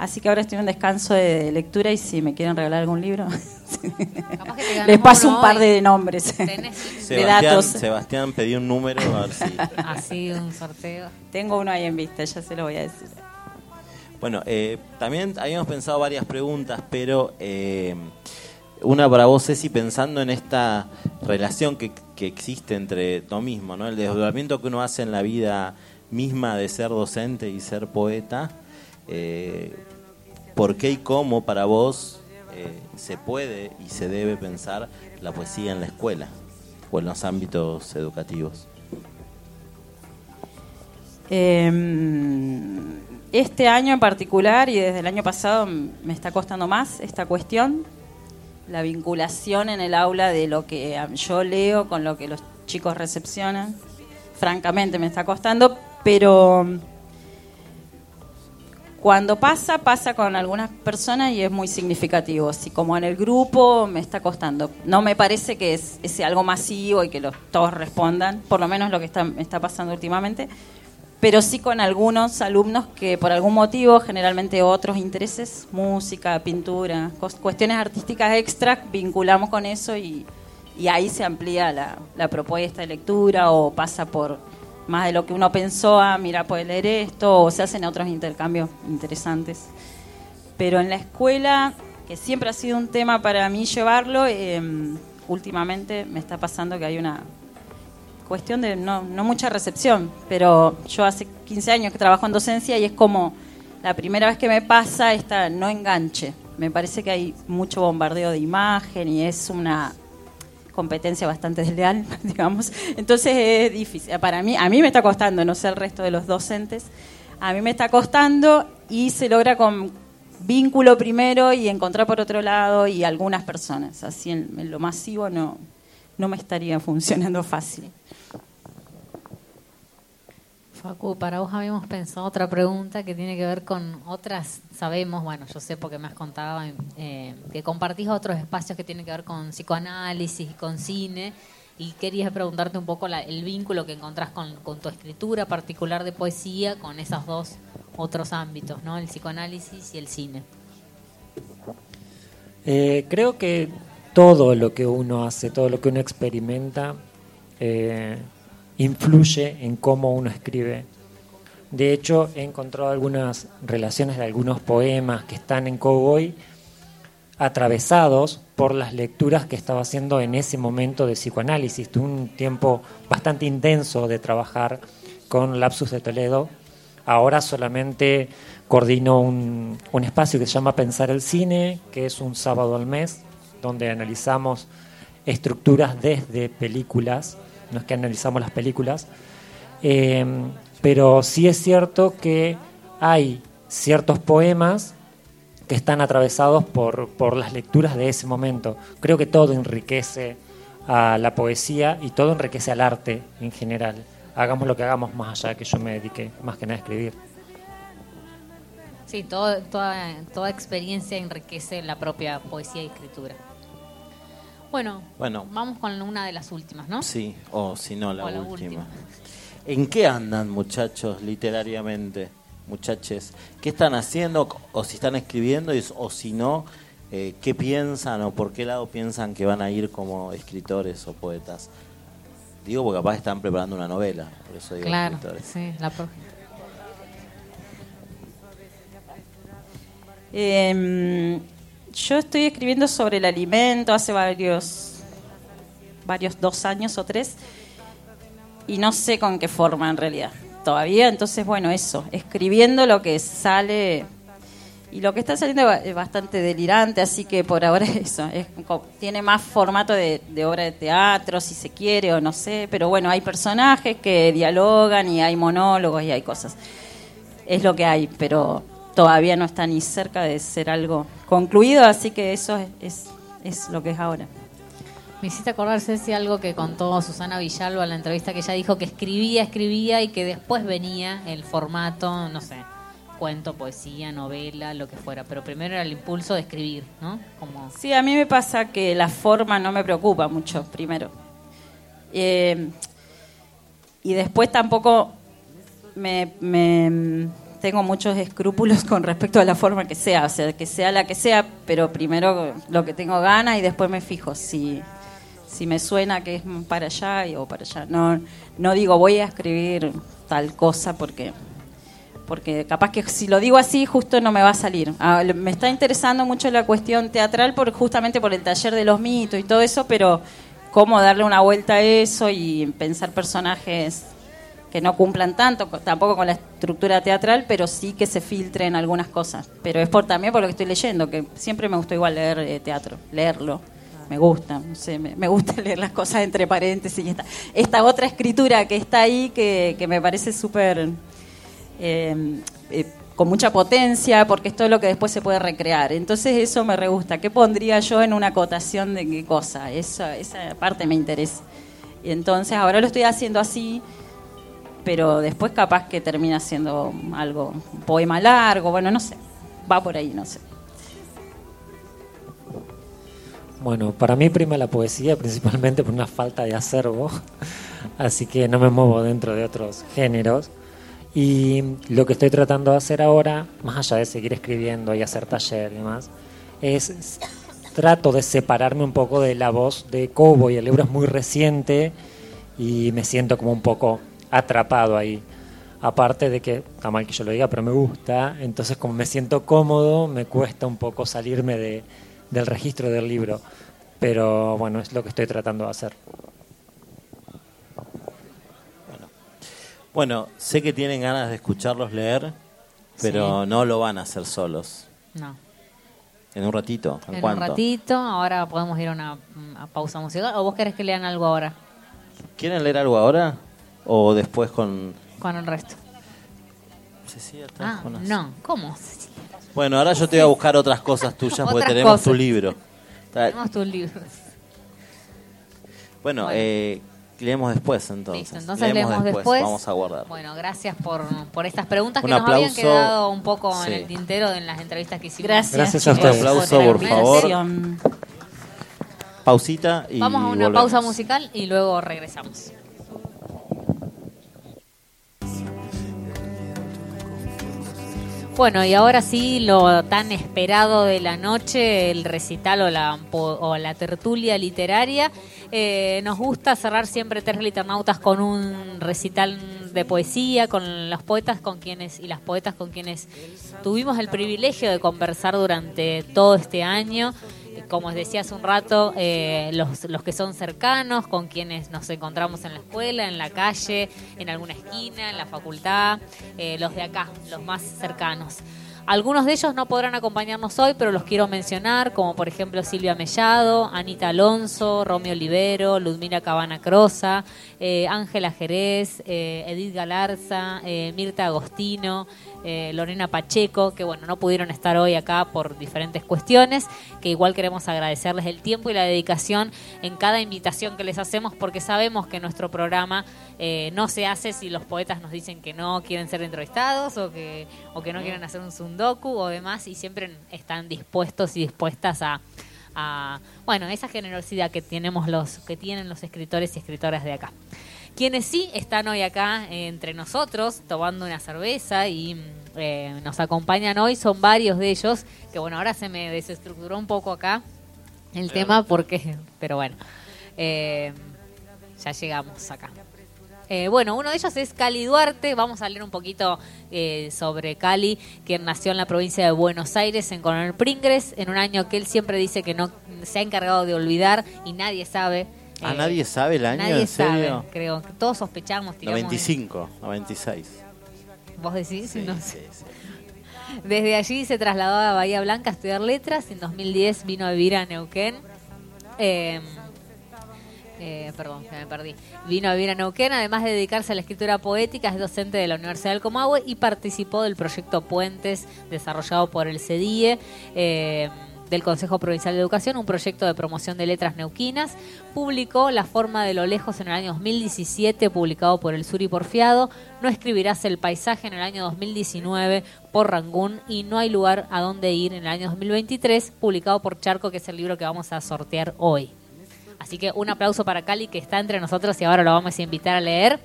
Así que ahora estoy en un descanso de lectura y si me quieren regalar algún libro, capaz que te ganamos les paso un par hoy. de nombres, Tenés de Sebastián, datos. Sebastián pedí un número a ver si. así un sorteo. Tengo uno ahí en vista, ya se lo voy a decir. Bueno, eh, también habíamos pensado varias preguntas, pero eh, una para vos, Ceci, pensando en esta relación que, que existe entre tú mismo, ¿no? El desdoblamiento que uno hace en la vida misma de ser docente y ser poeta. eh, ¿Por qué y cómo para vos eh, se puede y se debe pensar la poesía en la escuela o en los ámbitos educativos? Eh, este año en particular y desde el año pasado me está costando más esta cuestión, la vinculación en el aula de lo que ah, yo leo con lo que los chicos recepcionan. Francamente me está costando, pero mm, cuando pasa, pasa con algunas personas y es muy significativo. Así como en el grupo me está costando. No me parece que es, es algo masivo y que los, todos respondan, por lo menos lo que está, me está pasando últimamente. Pero sí con algunos alumnos que por algún motivo, generalmente otros intereses, música, pintura, cuestiones artísticas extra, vinculamos con eso y, ahí se amplía la, propuesta de lectura o pasa por más de lo que uno pensó, ah, mira, puede leer esto, o se hacen otros intercambios interesantes. Pero en la escuela, que siempre ha sido un tema para mí llevarlo, eh, últimamente me está pasando que hay una cuestión de no, mucha recepción, pero yo hace 15 años que trabajo en docencia y es como la primera vez que me pasa esta no enganche. Me parece que hay mucho bombardeo de imagen y es una competencia bastante desleal, digamos. Entonces es difícil. Para mí, a mí me está costando, no sé el resto de los docentes, a mí me está costando y se logra con vínculo primero y encontrar por otro lado y algunas personas. Así en, en lo masivo no, no me estaría funcionando fácil. Facu, para vos habíamos pensado otra pregunta que tiene que ver con otras, sabemos, bueno, yo sé porque me has contado, eh, que compartís otros espacios que tienen que ver con psicoanálisis y con cine, y quería preguntarte un poco el vínculo que encontrás con, con tu escritura particular de poesía, con esos dos otros ámbitos, ¿no? El psicoanálisis y el cine. Eh, creo que todo lo que uno hace, todo lo que uno experimenta, eh, influye en cómo uno escribe. De hecho, he encontrado algunas relaciones de algunos poemas que están en Cowboy atravesados por las lecturas que estaba haciendo en ese momento de psicoanálisis. Tuve un tiempo bastante intenso de trabajar con Lapsus de Toledo. Ahora solamente coordino un, un espacio que se llama Pensar el Cine, que es un sábado al mes, donde analizamos estructuras desde películas, no es que analizamos las películas, eh, pero sí es cierto que hay ciertos poemas que están atravesados por, por las lecturas de ese momento. Creo que todo enriquece a la poesía y todo enriquece al arte en general. Hagamos lo que hagamos más allá que yo me dedique más que nada a escribir. Sí, todo- toda, toda experiencia enriquece la propia poesía y escritura. Bueno, Bueno. vamos con una de las últimas, ¿no? Sí, o si no, la, O la última. última. ¿En qué andan, muchachos, literariamente? Muchaches, ¿qué están haciendo? O si están escribiendo, y- o si no, eh, ¿qué piensan o por qué lado piensan que van a ir como escritores o poetas? Digo porque capaz están preparando una novela, por eso digo Claro, escritores. sí, la pro- Eh, yo estoy escribiendo sobre el alimento hace varios, varios dos años o tres y no sé con qué forma en realidad todavía. Entonces, bueno, eso, escribiendo lo que sale y lo que está saliendo es bastante delirante, así que por ahora eso, es, tiene más formato de, de obra de teatro, si se quiere o no sé, pero bueno, hay personajes que dialogan y hay monólogos y hay cosas es lo que hay, pero todavía no está ni cerca de ser algo concluido, así que eso es, es, es lo que es ahora. Me hiciste acordar, Ceci, algo que contó Susana Villalba en la entrevista que ella dijo que escribía, escribía y que después venía el formato, no sé, cuento, poesía, novela, lo que fuera, pero primero era el impulso de escribir, ¿no? Como Sí, a mí me pasa que la forma no me preocupa mucho, primero. Eh, y después tampoco me, me- tengo muchos escrúpulos con respecto a la forma que sea, o sea, que sea la que sea, pero primero lo que tengo ganas y después me fijo si, si me suena que es para allá y- o para allá. No, no digo voy a escribir tal cosa porque porque capaz que si lo digo así justo no me va a salir. Ah, me está interesando mucho la cuestión teatral por justamente por el taller de los mitos y todo eso, pero cómo darle una vuelta a eso y pensar personajes que no cumplan tanto, co- tampoco con la estructura teatral, pero sí que se filtren algunas cosas. Pero es por también por lo que estoy leyendo, que siempre me gustó igual leer eh, teatro, leerlo. Me gusta, no sé, me, me gusta leer las cosas entre paréntesis. Esta, esta otra escritura que está ahí, que, que me parece súper eh, eh, con mucha potencia, porque es todo lo que después se puede recrear. Entonces eso me re gusta. ¿Qué pondría yo en una acotación de qué cosa? Esa, esa parte me interesa. Y entonces ahora lo estoy haciendo así, pero después capaz que termina siendo algo, un poema largo, bueno, no sé. Va por ahí, no sé. Bueno, para mí prima la poesía principalmente por una falta de acervo, así que no me muevo dentro de otros géneros. Y lo que estoy tratando de hacer ahora, más allá de seguir escribiendo y hacer taller y demás, es trato de separarme un poco de la voz de Cowboy. El libro es muy reciente y me siento como un poco atrapado ahí. Aparte de que, está mal que yo lo diga, pero me gusta, entonces como me siento cómodo, me cuesta un poco salirme de, del registro del libro. Pero bueno, es lo que estoy tratando de hacer. Bueno, sé que tienen ganas de escucharlos leer, pero no lo van a hacer solos. no. En un ratito, ¿en, En un ratito, ahora podemos ir a una a pausa musical. ¿O vos querés que lean algo ahora ¿Quieren leer algo ahora? ¿O después con... con el resto? Cecilia, Ah, unas- no. ¿Cómo? Bueno, ahora yo te voy a buscar otras cosas tuyas porque tenemos cosas. tu libro. Tenemos tus libros. Bueno, Bueno. eh, leemos después entonces. Listo, entonces leemos después. Vamos a guardar. Bueno, gracias por, por estas preguntas Un que nos habían aplauso. quedado un poco Sí. en el tintero en las entrevistas que hicimos. Gracias. Gracias a ustedes. Un aplauso, la por favor. Pausita y Vamos a una volvemos. pausa musical y luego regresamos. Bueno, y ahora sí, lo tan esperado de la noche, el recital o la, o la tertulia literaria. Eh, nos gusta cerrar siempre Tres Liternautas con un recital de poesía, con los poetas con quienes y las poetas con quienes tuvimos el privilegio de conversar durante todo este año como os decía hace un rato, eh, los, los que son cercanos, con quienes nos encontramos en la escuela, en la calle, en alguna esquina, en la facultad, eh, los de acá, los más cercanos. Algunos de ellos no podrán acompañarnos hoy, pero los quiero mencionar, como por ejemplo Silvia Mellado, Anita Alonso, Romeo Olivero, Ludmila Cabana Crosa, eh, Ángela Jerez, Edith Galarza, Mirta Agostino, eh, Lorena Pacheco, que bueno, no pudieron estar hoy acá por diferentes cuestiones, que igual queremos agradecerles el tiempo y la dedicación en cada invitación que les hacemos, porque sabemos que nuestro programa eh, no se hace si los poetas nos dicen que no quieren ser entrevistados o que, o que no. quieren hacer un sundoku o demás, y siempre están dispuestos y dispuestas a, a bueno, esa generosidad que tenemos los, que tienen los escritores y escritoras de acá. Quienes sí están hoy acá eh, entre nosotros tomando una cerveza y eh, nos acompañan hoy son varios de ellos, que bueno, ahora se me desestructuró un poco acá el tema porque, pero bueno, eh, ya llegamos acá. Bueno, uno de ellos es Cali Duarte. Vamos a leer un poquito sobre Cali, quien nació en la provincia de Buenos Aires, en Coronel Pringles, en un año que él siempre dice que no se ha encargado de olvidar y nadie sabe ¿A ah, nadie sabe el año? Nadie ¿En serio? Sabe, creo. Todos sospechamos. 95, 96. ¿Vos decís? Sí, sí, Desde allí se trasladó a Bahía Blanca a estudiar letras. En 2010 vino a vivir a Neuquén. Em, eh, perdón, me perdí. Vino a vivir a Neuquén, además de dedicarse a la escritura poética, es docente de la Universidad del Comahue y participó del proyecto Puentes desarrollado por el CEDIE. Eh, del Consejo Provincial de Educación, un proyecto de promoción de letras neuquinas. Publicó La forma de lo lejos en el año 2017, publicado por el Suri Porfiado. No escribirás el paisaje en el año 2019 por Rangún y No hay lugar a dónde ir en el año 2023, publicado por Charco, que es el libro que vamos a sortear hoy. Así que un aplauso para Cali que está entre nosotros y ahora lo vamos a invitar a leer.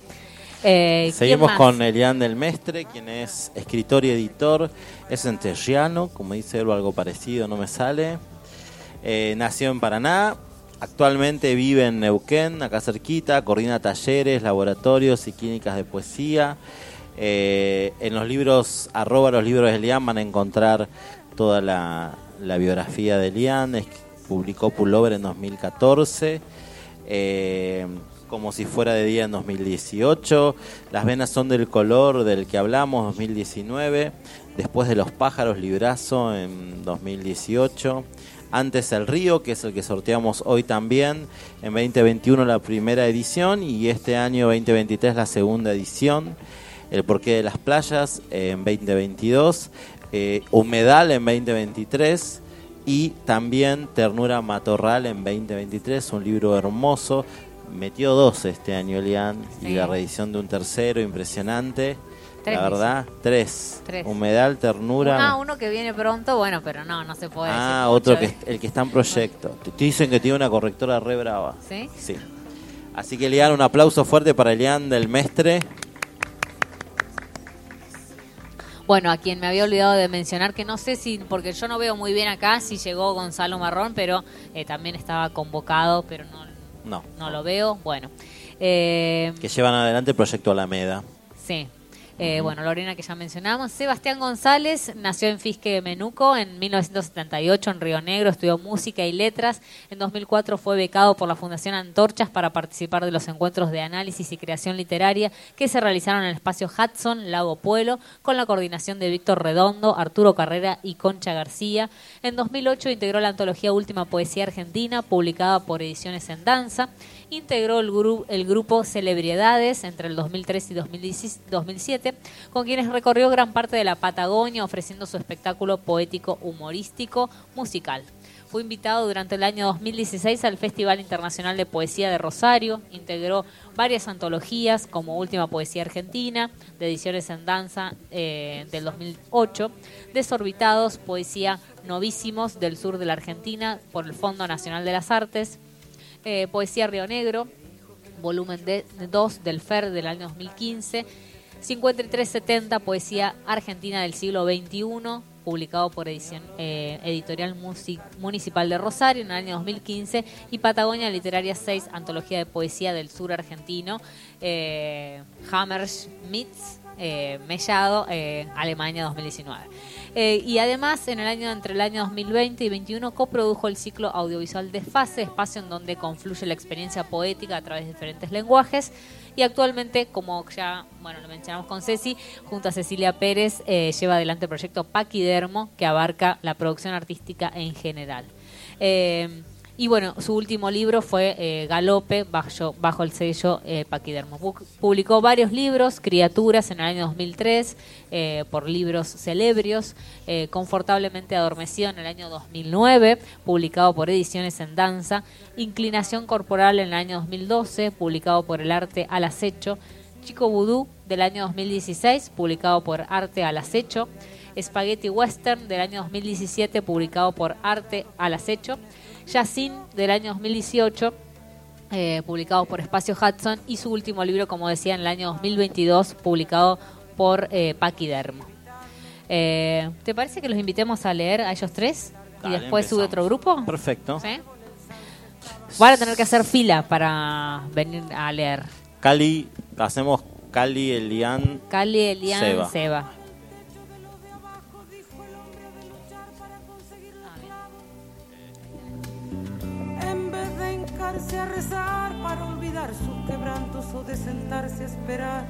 Eh, Seguimos con Elian del Mestre, quien es escritor y editor, es enterriano, como dice él, algo parecido, no me sale. Eh, nació en Paraná, actualmente vive en Neuquén, acá cerquita, coordina talleres, laboratorios y clínicas de poesía. Eh, en los libros, arroba los libros de Elian, van a encontrar toda la, biografía de Elian, publicó Pullover en 2014 como si fuera de día en 2018. Las venas son del color del que hablamos, 2019. Después de los pájaros, librazo en 2018. Antes el río, que es el que sorteamos hoy también. En 2021 la primera edición y este año 2023 la segunda edición. El porqué de las playas en 2022. Eh, humedal en 2023 y también Ternura Matorral en 2023, un libro hermoso metió dos este año Elian y la reedición de un tercero impresionante. la verdad, tres. Humedal, ternura. Ah, uno que viene pronto, bueno, pero no, no se puede. Ah, otro que el que está en proyecto. Te dicen que tiene una correctora re brava. ¿Sí? Sí. Así que Elian, un aplauso fuerte para Elian del Mestre. Bueno, a quien me había olvidado de mencionar, que no sé si, porque yo no veo muy bien acá si llegó Gonzalo Marrón, pero eh, también estaba convocado, pero no, no. No lo veo. Bueno. Eh, que llevan adelante el proyecto Alameda. Sí. Eh, bueno, Lorena que ya mencionamos. Sebastián González nació en Fisque de Menuco en 1978 en Río Negro, estudió música y letras. En 2004 fue becado por la Fundación Antorchas para participar de los encuentros de análisis y creación literaria que se realizaron en el espacio Hudson, Lago Pueblo, con la coordinación de Víctor Redondo, Arturo Carrera y Concha García. En 2008 integró la antología Última Poesía Argentina, publicada por Ediciones en Danza. Integró el, el grupo Celebridades entre el 2003 y 2007, con quienes recorrió gran parte de la Patagonia ofreciendo su espectáculo poético, humorístico, musical. Fue invitado durante el año 2016 al Festival Internacional de Poesía de Rosario, integró varias antologías como Última Poesía Argentina, de Ediciones en Danza eh, del 2008, Desorbitados, Poesía Novísimos del Sur de la Argentina por el Fondo Nacional de las Artes, eh, Poesía Río Negro, volumen 2 del FER del año 2015. 5370, Poesía Argentina del siglo XXI, publicado por edición, eh, Editorial Municipal de Rosario en el año 2015, y Patagonia Literaria 6, Antología de Poesía del Sur Argentino, eh, Hammerschmitz, eh, Mellado, eh, Alemania 2019. Eh, y además, en el año entre el año 2020 y 2021 coprodujo el ciclo audiovisual Desfase, espacio en donde confluye la experiencia poética a través de diferentes lenguajes. Y actualmente, como ya bueno lo mencionamos con Ceci, junto a Cecilia Pérez, lleva adelante el proyecto Paquidermo, que abarca la producción artística en general. Y bueno, su último libro fue eh, Galope, bajo, bajo, el sello eh, Paquidermo. Publicó varios libros, Criaturas en el año 2003, eh, por libros celebrios, eh, Confortablemente Adormecido en el año 2009, publicado por Ediciones en Danza, Inclinación Corporal en el año 2012, publicado por El Arte al Acecho, Chico Vudú del año 2016, publicado por Arte al Acecho, Spaghetti Western del año 2017, publicado por Arte al Acecho, Yacine del año 2018, eh, publicado por Espacio Hudson, y su último libro, como decía, en el año 2022, publicado por eh, Paquidermo. Eh, ¿Te parece que los invitemos a leer a ellos tres? Dale, y después sube otro grupo. Perfecto. ¿Sí? Van a tener que hacer fila para venir a leer. Cali, hacemos Cali, Elian. Cali, Elian, Seba. Seba. Sentarse a esperar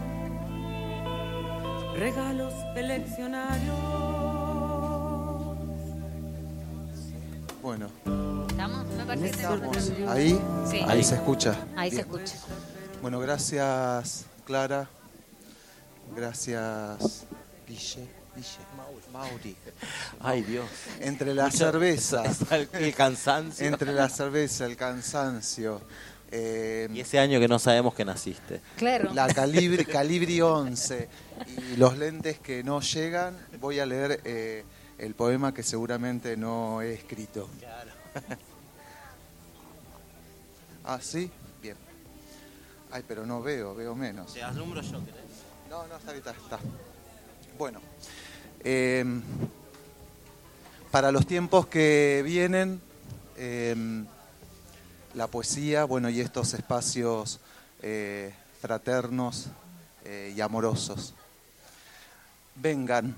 regalos eleccionarios. Bueno, ¿Estamos? Me parece que estamos ahí, Sí. ahí se escucha. Ahí se escucha. Bueno, gracias Clara, gracias Guille, Guille, Mauri. Ay, Dios. Entre la Mucho- cerveza, El, el cansancio. entre la cerveza, el cansancio, eh, Y ese año que no sabemos que naciste. Claro. la calibri, calibri 11 y los lentes que no llegan, voy a leer eh, el poema que seguramente no he escrito. Ah, sí, bien. Ay, pero no veo, veo menos. Te alumbro yo, ¿querés? No, no, está bien, está, está. Bueno, eh, para los tiempos que vienen, eh, la poesía, bueno, y estos espacios eh, fraternos eh, y amorosos. Vengan,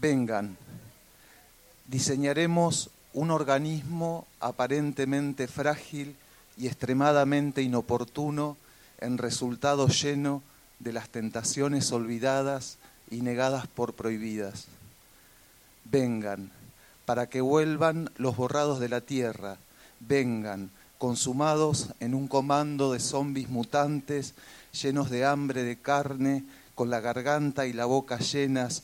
vengan, diseñaremos un organismo aparentemente frágil y extremadamente inoportuno en resultado lleno de las tentaciones olvidadas y negadas por prohibidas. Vengan, para que vuelvan los borrados de la tierra, vengan, consumados en un comando de zombis mutantes, llenos de hambre de carne, con la garganta y la boca llenas,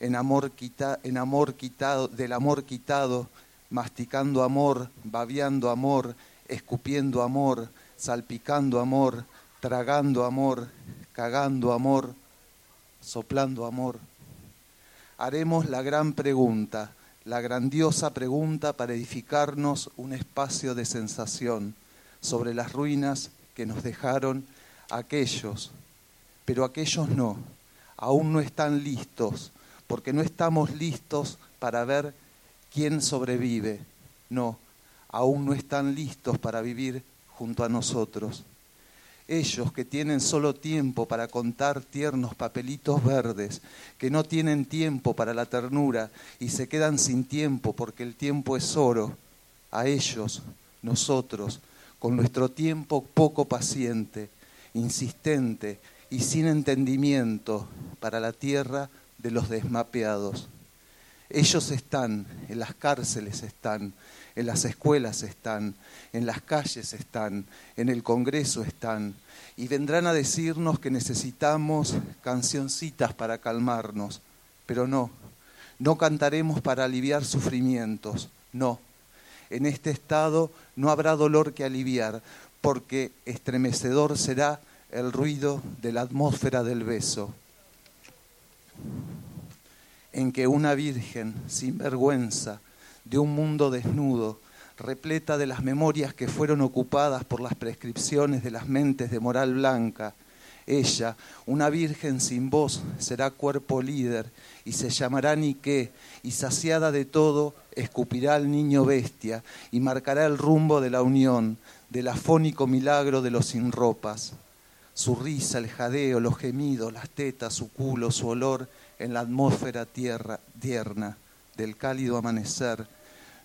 en amor, quita- en amor quitado, del amor quitado, masticando amor, babeando amor, escupiendo amor, salpicando amor, tragando amor, cagando amor, soplando amor. Haremos la gran pregunta, la grandiosa pregunta para edificarnos un espacio de sensación sobre las ruinas que nos dejaron aquellos, pero aquellos no, aún no están listos, porque no estamos listos para ver quién sobrevive, no, aún no están listos para vivir junto a nosotros. Ellos que tienen solo tiempo para contar tiernos papelitos verdes, que no tienen tiempo para la ternura y se quedan sin tiempo porque el tiempo es oro, a ellos, nosotros, con nuestro tiempo poco paciente, insistente y sin entendimiento para la tierra de los desmapeados. Ellos están, en las cárceles están, en las escuelas están, en las calles están, en el Congreso están, y vendrán a decirnos que necesitamos cancioncitas para calmarnos, pero no, no cantaremos para aliviar sufrimientos, no. En este estado no habrá dolor que aliviar, porque estremecedor será el ruido de la atmósfera del beso en que una virgen sin vergüenza de un mundo desnudo, repleta de las memorias que fueron ocupadas por las prescripciones de las mentes de moral blanca, Ella, una virgen sin voz, será cuerpo líder y se llamará Niqué, y saciada de todo, escupirá al niño bestia y marcará el rumbo de la unión, del afónico milagro de los sin ropas. Su risa, el jadeo, los gemidos, las tetas, su culo, su olor en la atmósfera tierra, tierna del cálido amanecer,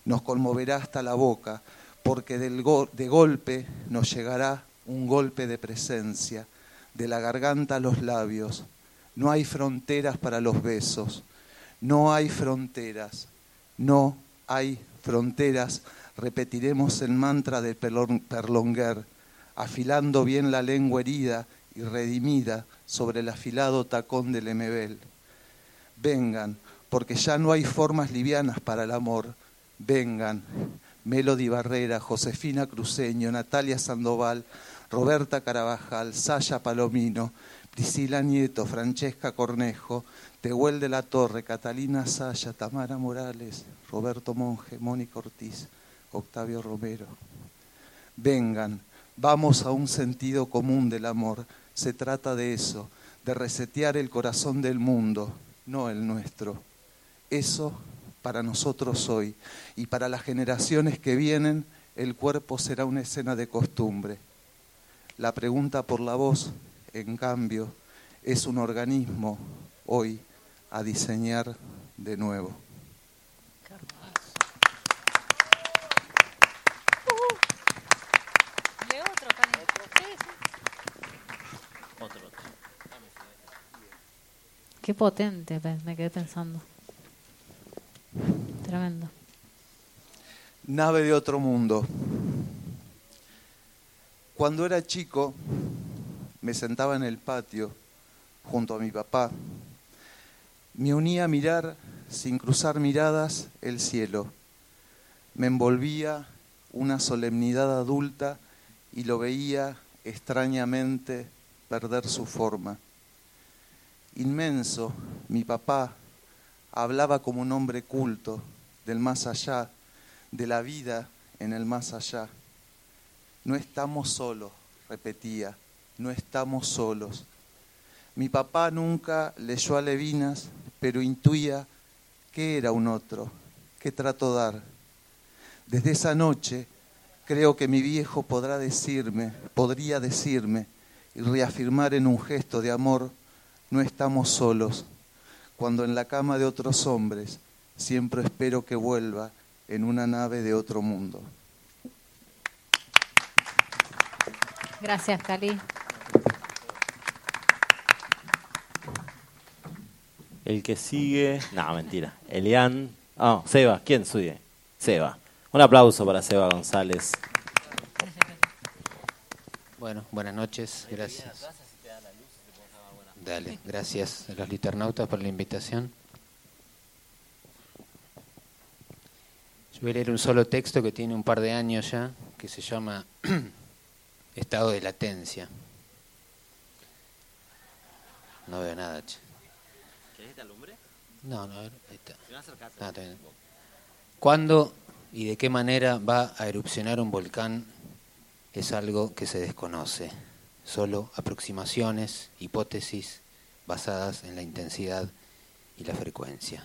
nos conmoverá hasta la boca, porque del de golpe nos llegará un golpe de presencia, de la garganta a los labios. No hay fronteras para los besos, no hay fronteras, no hay fronteras. Repetiremos el mantra de Perlonguer, afilando bien la lengua herida y redimida sobre el afilado tacón del Emebel. Vengan, porque ya no hay formas livianas para el amor. Vengan, Melody Barrera, Josefina Cruceño, Natalia Sandoval, Roberta Carabajal, Saya Palomino, Priscila Nieto, Francesca Cornejo, Tehuel de la Torre, Catalina Saya, Tamara Morales, Roberto Monge, Mónica Ortiz, Octavio Romero. Vengan, vamos a un sentido común del amor. Se trata de eso, de resetear el corazón del mundo, no el nuestro. Eso para nosotros hoy y para las generaciones que vienen, el cuerpo será una escena de costumbre. La pregunta por la voz, en cambio, es un organismo hoy a diseñar de nuevo. Qué potente, me quedé pensando. Tremendo. Nave de otro mundo. Cuando era chico, me sentaba en el patio junto a mi papá. Me unía a mirar, sin cruzar miradas, el cielo. Me envolvía una solemnidad adulta y lo veía extrañamente perder su forma. Inmenso, mi papá hablaba como un hombre culto del más allá, de la vida en el más allá. No estamos solos, repetía, no estamos solos. Mi papá nunca leyó a Levinas, pero intuía que era un otro, qué trato dar. Desde esa noche creo que mi viejo podrá decirme, podría decirme y reafirmar en un gesto de amor, no estamos solos, cuando en la cama de otros hombres siempre espero que vuelva en una nave de otro mundo. Gracias, Cali. El que sigue. No, mentira. Elian. Ah, Seba. ¿Quién sigue? Seba. Un aplauso para Seba González. Bueno, buenas noches. Gracias. Dale, gracias a los liternautas por la invitación. Yo voy a leer un solo texto que tiene un par de años ya, que se llama Estado de latencia. No veo nada, che. ¿Querés esta lumbre? No, no, ahí está. Ah, ¿Cuándo y de qué manera va a erupcionar un volcán? Es algo que se desconoce solo aproximaciones, hipótesis basadas en la intensidad y la frecuencia.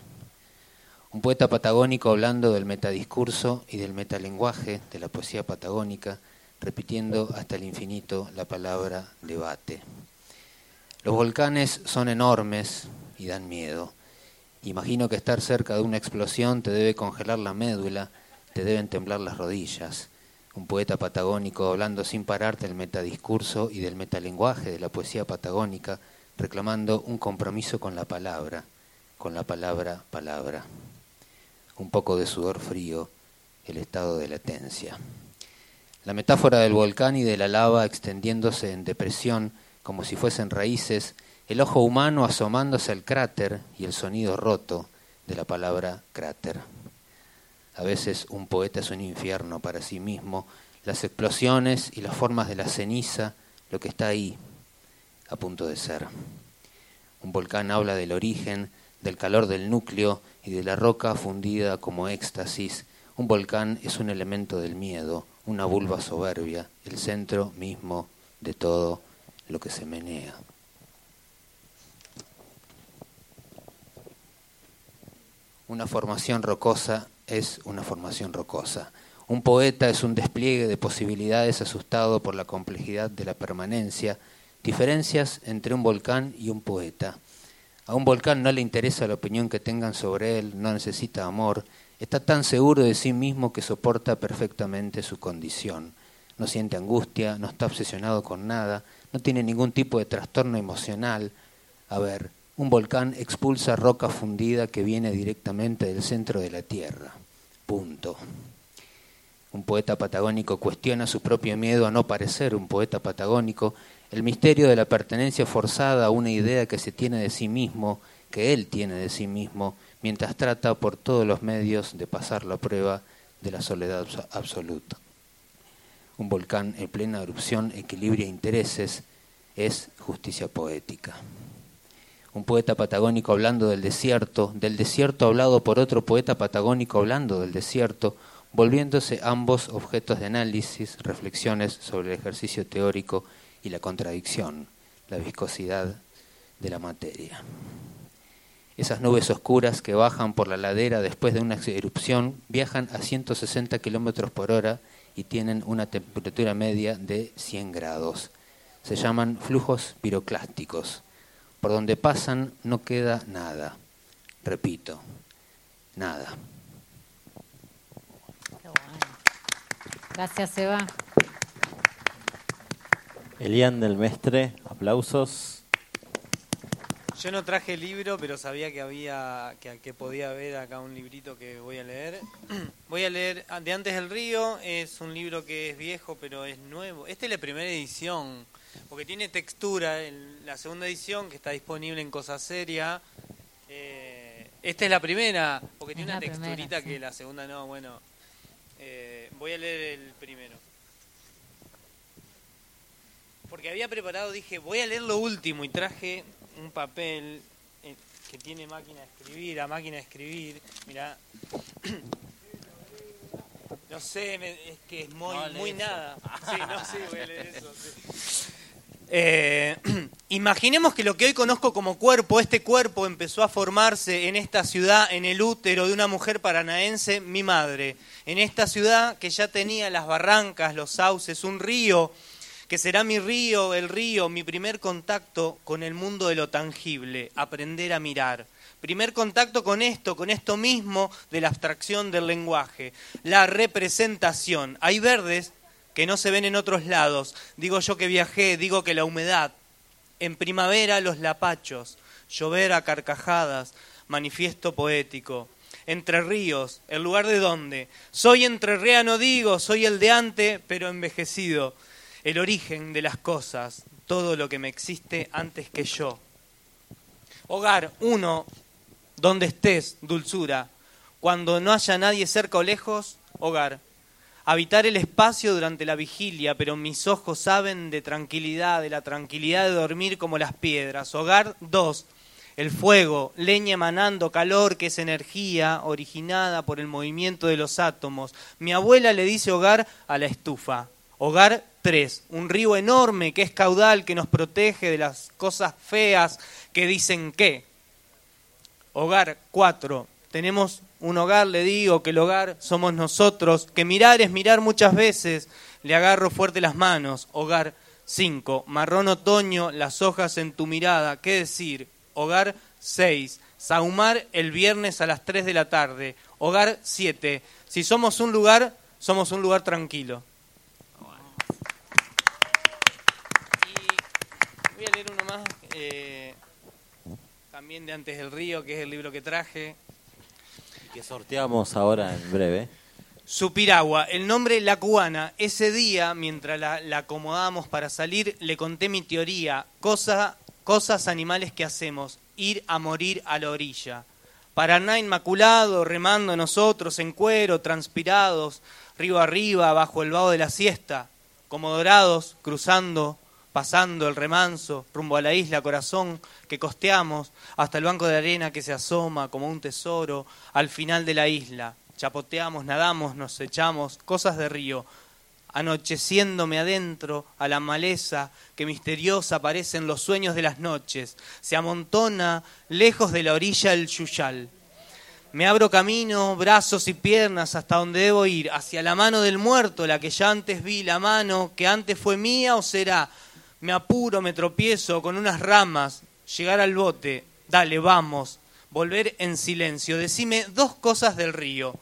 Un poeta patagónico hablando del metadiscurso y del metalenguaje de la poesía patagónica, repitiendo hasta el infinito la palabra debate. Los volcanes son enormes y dan miedo. Imagino que estar cerca de una explosión te debe congelar la médula, te deben temblar las rodillas un poeta patagónico hablando sin parar del metadiscurso y del metalenguaje de la poesía patagónica, reclamando un compromiso con la palabra, con la palabra palabra. Un poco de sudor frío, el estado de latencia. La metáfora del volcán y de la lava extendiéndose en depresión como si fuesen raíces, el ojo humano asomándose al cráter y el sonido roto de la palabra cráter. A veces un poeta es un infierno para sí mismo, las explosiones y las formas de la ceniza, lo que está ahí, a punto de ser. Un volcán habla del origen, del calor del núcleo y de la roca fundida como éxtasis. Un volcán es un elemento del miedo, una vulva soberbia, el centro mismo de todo lo que se menea. Una formación rocosa es una formación rocosa. Un poeta es un despliegue de posibilidades asustado por la complejidad de la permanencia, diferencias entre un volcán y un poeta. A un volcán no le interesa la opinión que tengan sobre él, no necesita amor, está tan seguro de sí mismo que soporta perfectamente su condición. No siente angustia, no está obsesionado con nada, no tiene ningún tipo de trastorno emocional. A ver, un volcán expulsa roca fundida que viene directamente del centro de la Tierra. Un poeta patagónico cuestiona su propio miedo a no parecer un poeta patagónico, el misterio de la pertenencia forzada a una idea que se tiene de sí mismo, que él tiene de sí mismo, mientras trata por todos los medios de pasar la prueba de la soledad absoluta. Un volcán en plena erupción equilibra intereses, es justicia poética un poeta patagónico hablando del desierto, del desierto hablado por otro poeta patagónico hablando del desierto, volviéndose ambos objetos de análisis, reflexiones sobre el ejercicio teórico y la contradicción, la viscosidad de la materia. Esas nubes oscuras que bajan por la ladera después de una erupción viajan a 160 kilómetros por hora y tienen una temperatura media de 100 grados. Se llaman flujos piroclásticos por donde pasan no queda nada. Repito, nada. Gracias, Eva. Elian del Mestre, aplausos. Yo no traje el libro, pero sabía que había que, que podía haber acá un librito que voy a leer. Voy a leer De antes del río, es un libro que es viejo, pero es nuevo. Esta es la primera edición porque tiene textura. En la segunda edición, que está disponible en Cosa Seria, eh, esta es la primera, porque tiene una texturita que la segunda no. Bueno, eh, voy a leer el primero. Porque había preparado, dije, voy a leer lo último y traje un papel eh, que tiene máquina de escribir, a máquina de escribir. Mira. No sé, es que es muy, muy nada. Sí, no, sí, voy a leer eso. Eh, imaginemos que lo que hoy conozco como cuerpo, este cuerpo empezó a formarse en esta ciudad, en el útero de una mujer paranaense, mi madre. En esta ciudad que ya tenía las barrancas, los sauces, un río, que será mi río, el río, mi primer contacto con el mundo de lo tangible, aprender a mirar. Primer contacto con esto, con esto mismo de la abstracción del lenguaje, la representación. Hay verdes que no se ven en otros lados. Digo yo que viajé, digo que la humedad. En primavera los lapachos, llover a carcajadas, manifiesto poético. Entre ríos, el lugar de dónde. Soy entrerriano, digo, soy el de antes, pero envejecido. El origen de las cosas, todo lo que me existe antes que yo. Hogar, uno, donde estés, dulzura. Cuando no haya nadie cerca o lejos, hogar habitar el espacio durante la vigilia, pero mis ojos saben de tranquilidad, de la tranquilidad de dormir como las piedras. Hogar 2. El fuego, leña emanando calor, que es energía originada por el movimiento de los átomos. Mi abuela le dice hogar a la estufa. Hogar 3. Un río enorme que es caudal, que nos protege de las cosas feas que dicen que. Hogar 4. Tenemos un hogar, le digo que el hogar somos nosotros, que mirar es mirar muchas veces, le agarro fuerte las manos, hogar 5, marrón otoño, las hojas en tu mirada, ¿qué decir? Hogar 6, saumar el viernes a las 3 de la tarde, hogar 7, si somos un lugar, somos un lugar tranquilo. Y voy a leer uno más, eh, también de Antes del Río, que es el libro que traje, que sorteamos ahora en breve. Supiragua, el nombre La Cubana. Ese día, mientras la, la acomodamos para salir, le conté mi teoría, cosa, cosas animales que hacemos, ir a morir a la orilla. Paraná inmaculado, remando nosotros en cuero, transpirados, río arriba, bajo el vaho de la siesta, como dorados, cruzando pasando el remanso rumbo a la isla corazón que costeamos hasta el banco de arena que se asoma como un tesoro al final de la isla. Chapoteamos, nadamos, nos echamos, cosas de río. anocheciéndome adentro a la maleza que misteriosa aparece en los sueños de las noches, se amontona lejos de la orilla el yuyal. Me abro camino, brazos y piernas hasta donde debo ir, hacia la mano del muerto, la que ya antes vi, la mano que antes fue mía o será. Me apuro, me tropiezo con unas ramas, llegar al bote, dale, vamos, volver en silencio. Decime dos cosas del río.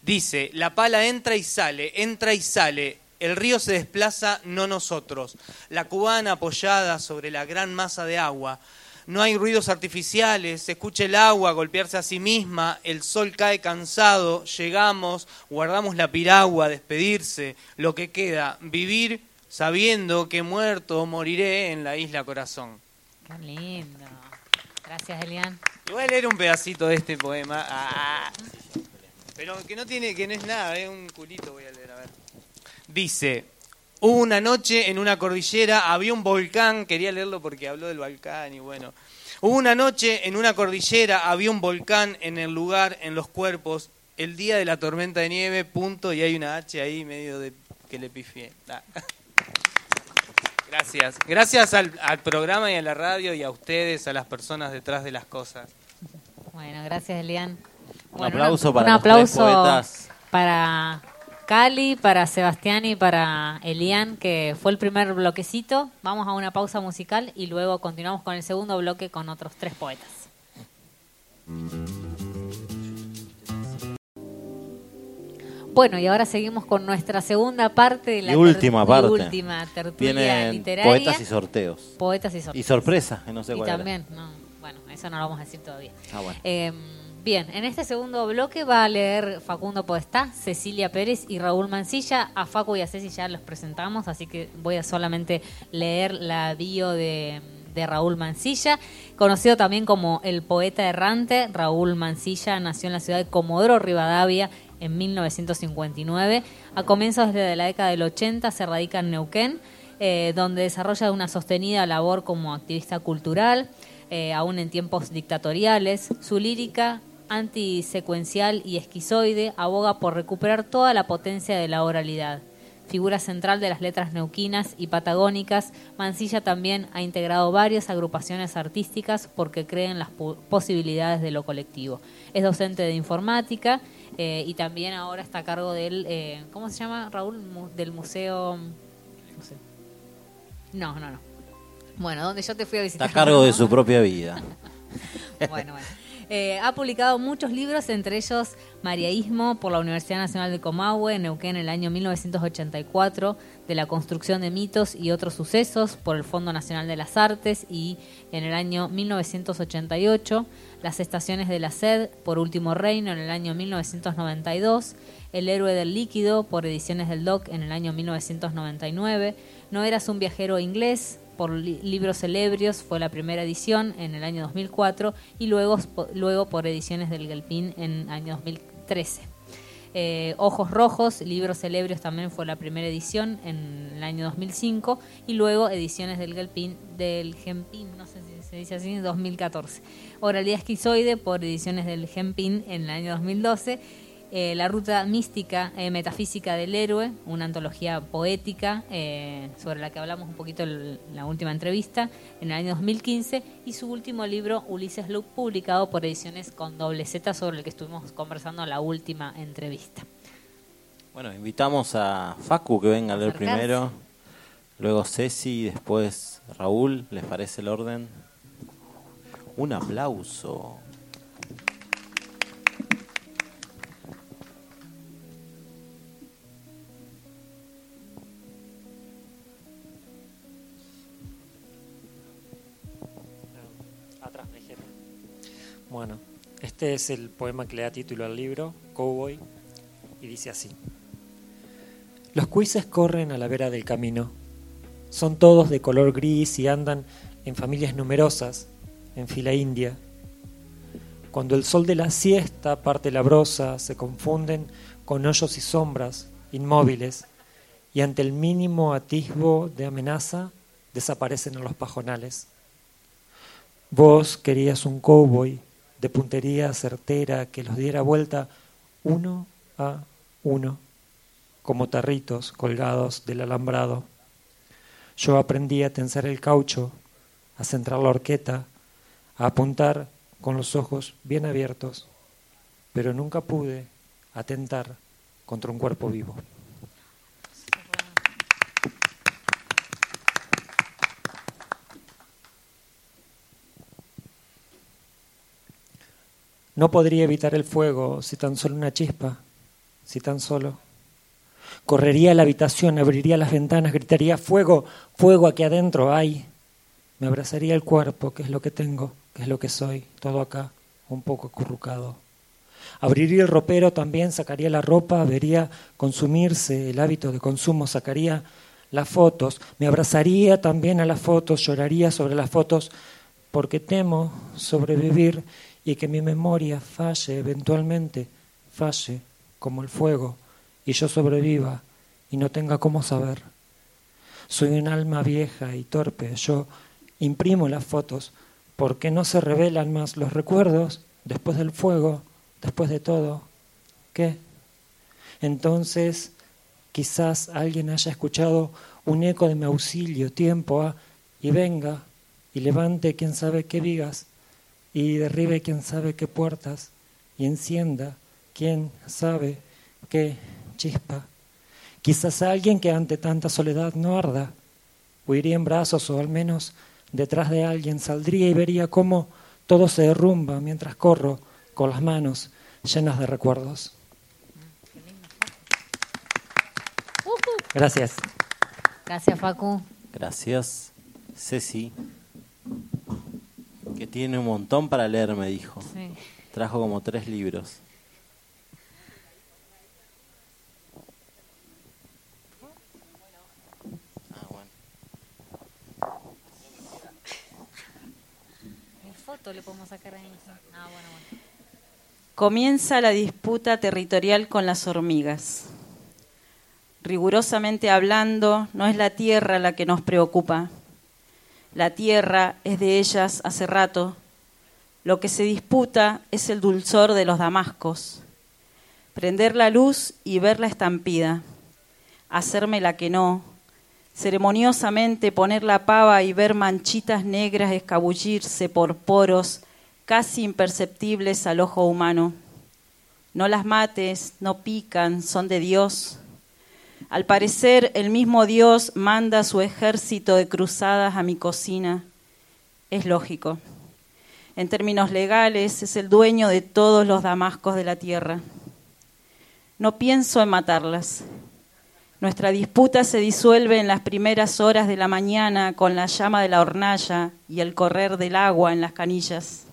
Dice, la pala entra y sale, entra y sale, el río se desplaza, no nosotros. La cubana apoyada sobre la gran masa de agua. No hay ruidos artificiales, se escucha el agua golpearse a sí misma, el sol cae cansado, llegamos, guardamos la piragua, despedirse, lo que queda, vivir sabiendo que muerto moriré en la isla corazón. Qué lindo. Gracias, Elian. Voy a leer un pedacito de este poema. Ah. Pero que no tiene, que no es nada, es un culito voy a leer, a ver. Dice, hubo una noche en una cordillera, había un volcán, quería leerlo porque habló del volcán y bueno. Hubo una noche en una cordillera, había un volcán en el lugar, en los cuerpos, el día de la tormenta de nieve, punto, y hay una H ahí medio de que le pifié. Ah. Gracias. Gracias al, al programa y a la radio y a ustedes, a las personas detrás de las cosas. Bueno, gracias, Elian. Un aplauso un para los aplauso tres poetas. para Cali, para Sebastián y para Elian, que fue el primer bloquecito. Vamos a una pausa musical y luego continuamos con el segundo bloque con otros tres poetas. Bueno, y ahora seguimos con nuestra segunda parte de la Y última ter- parte. última tertulia Vienen literaria. poetas y sorteos. Poetas y sorteos. Y sorpresa, que no sé Y cuál era. también, no, bueno, eso no lo vamos a decir todavía. Ah, bueno. Eh, bien, en este segundo bloque va a leer Facundo Podestá, Cecilia Pérez y Raúl Mancilla. A Facu y a Ceci ya los presentamos, así que voy a solamente leer la bio de, de Raúl Mancilla. Conocido también como el poeta errante, Raúl Mancilla nació en la ciudad de Comodoro Rivadavia en 1959. A comienzos de la década del 80 se radica en Neuquén, eh, donde desarrolla una sostenida labor como activista cultural, eh, aún en tiempos dictatoriales. Su lírica antisecuencial y esquizoide aboga por recuperar toda la potencia de la oralidad. Figura central de las letras neuquinas y patagónicas, Mancilla también ha integrado varias agrupaciones artísticas porque cree en las posibilidades de lo colectivo. Es docente de informática eh, y también ahora está a cargo del, eh, ¿cómo se llama, Raúl? Del museo... No sé. No, no, no. Bueno, donde yo te fui a Está visitar. a cargo de su propia vida. Bueno, bueno. Eh, ha publicado muchos libros, entre ellos Mariaísmo por la Universidad Nacional de Comahue, en Neuquén, en el año 1984, de la construcción de mitos y otros sucesos por el Fondo Nacional de las Artes y en el año 1988, Las Estaciones de la Sed por Último Reino en el año 1992, El Héroe del Líquido por Ediciones del DOC en el año 1999, No Eras un Viajero Inglés por Li- Libros Celebrios fue la primera edición en el año 2004 y luego, luego por Ediciones del Gelpín en el año 2013. Eh, Ojos Rojos, Libros Celebrios también fue la primera edición en el año 2005 y luego Ediciones del Gelpín, del Gempín, no sé si se dice así, en 2014. Oralidad Esquizoide por Ediciones del Gempín en el año 2012. Eh, la ruta mística, eh, metafísica del héroe, una antología poética eh, sobre la que hablamos un poquito en la última entrevista, en el año 2015, y su último libro, Ulises Luke, publicado por ediciones con doble Z, sobre el que estuvimos conversando en la última entrevista. Bueno, invitamos a Facu que venga a leer primero, luego Ceci, después Raúl, ¿les parece el orden? Un aplauso. Bueno, este es el poema que le da título al libro, Cowboy, y dice así. Los cuises corren a la vera del camino. Son todos de color gris y andan en familias numerosas, en fila india. Cuando el sol de la siesta parte la brosa, se confunden con hoyos y sombras inmóviles, y ante el mínimo atisbo de amenaza desaparecen en los pajonales. Vos querías un cowboy de puntería certera que los diera vuelta uno a uno, como tarritos colgados del alambrado. Yo aprendí a tensar el caucho, a centrar la horqueta, a apuntar con los ojos bien abiertos, pero nunca pude atentar contra un cuerpo vivo. No podría evitar el fuego si tan solo una chispa, si tan solo. Correría a la habitación, abriría las ventanas, gritaría fuego, fuego aquí adentro hay. Me abrazaría el cuerpo, que es lo que tengo, es lo que soy, todo acá, un poco acurrucado. Abriría el ropero también, sacaría la ropa, vería consumirse el hábito de consumo, sacaría las fotos, me abrazaría también a las fotos, lloraría sobre las fotos, porque temo sobrevivir y que mi memoria falle eventualmente, falle como el fuego, y yo sobreviva y no tenga cómo saber. Soy un alma vieja y torpe, yo imprimo las fotos porque no se revelan más los recuerdos después del fuego, después de todo. ¿Qué? Entonces, quizás alguien haya escuchado un eco de mi auxilio, tiempo, a, y venga y levante quién sabe qué vigas y derribe quién sabe qué puertas y encienda quién sabe qué chispa. Quizás alguien que ante tanta soledad no arda, huiría en brazos o al menos detrás de alguien, saldría y vería cómo todo se derrumba mientras corro con las manos llenas de recuerdos. Gracias. Gracias, Facu. Gracias. Ceci que tiene un montón para leer, me dijo. Trajo como tres libros. Ah, Ah. Comienza la disputa territorial con las hormigas. Rigurosamente hablando, no es la tierra la que nos preocupa, la tierra es de ellas hace rato. Lo que se disputa es el dulzor de los damascos. Prender la luz y ver la estampida. Hacerme la que no. Ceremoniosamente poner la pava y ver manchitas negras escabullirse por poros casi imperceptibles al ojo humano. No las mates, no pican, son de Dios. Al parecer, el mismo Dios manda su ejército de cruzadas a mi cocina. Es lógico. En términos legales, es el dueño de todos los damascos de la tierra. No pienso en matarlas. Nuestra disputa se disuelve en las primeras horas de la mañana con la llama de la hornalla y el correr del agua en las canillas.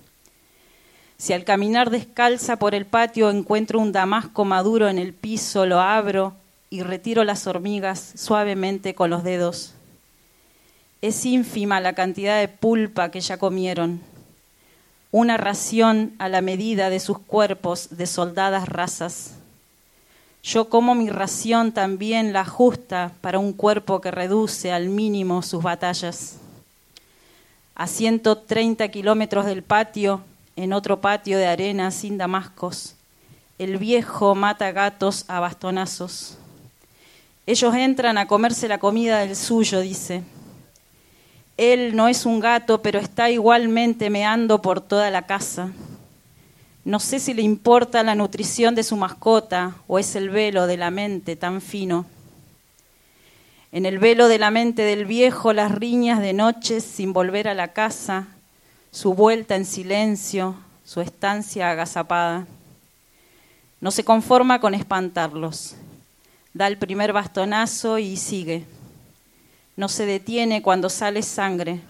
Si al caminar descalza por el patio encuentro un damasco maduro en el piso, lo abro y retiro las hormigas suavemente con los dedos. Es ínfima la cantidad de pulpa que ya comieron, una ración a la medida de sus cuerpos de soldadas razas. Yo como mi ración también la justa para un cuerpo que reduce al mínimo sus batallas. A 130 kilómetros del patio, en otro patio de arena sin damascos, el viejo mata gatos a bastonazos. Ellos entran a comerse la comida del suyo, dice. Él no es un gato, pero está igualmente meando por toda la casa. No sé si le importa la nutrición de su mascota o es el velo de la mente tan fino. En el velo de la mente del viejo las riñas de noche sin volver a la casa, su vuelta en silencio, su estancia agazapada. No se conforma con espantarlos da el primer bastonazo y sigue. No se detiene cuando sale sangre,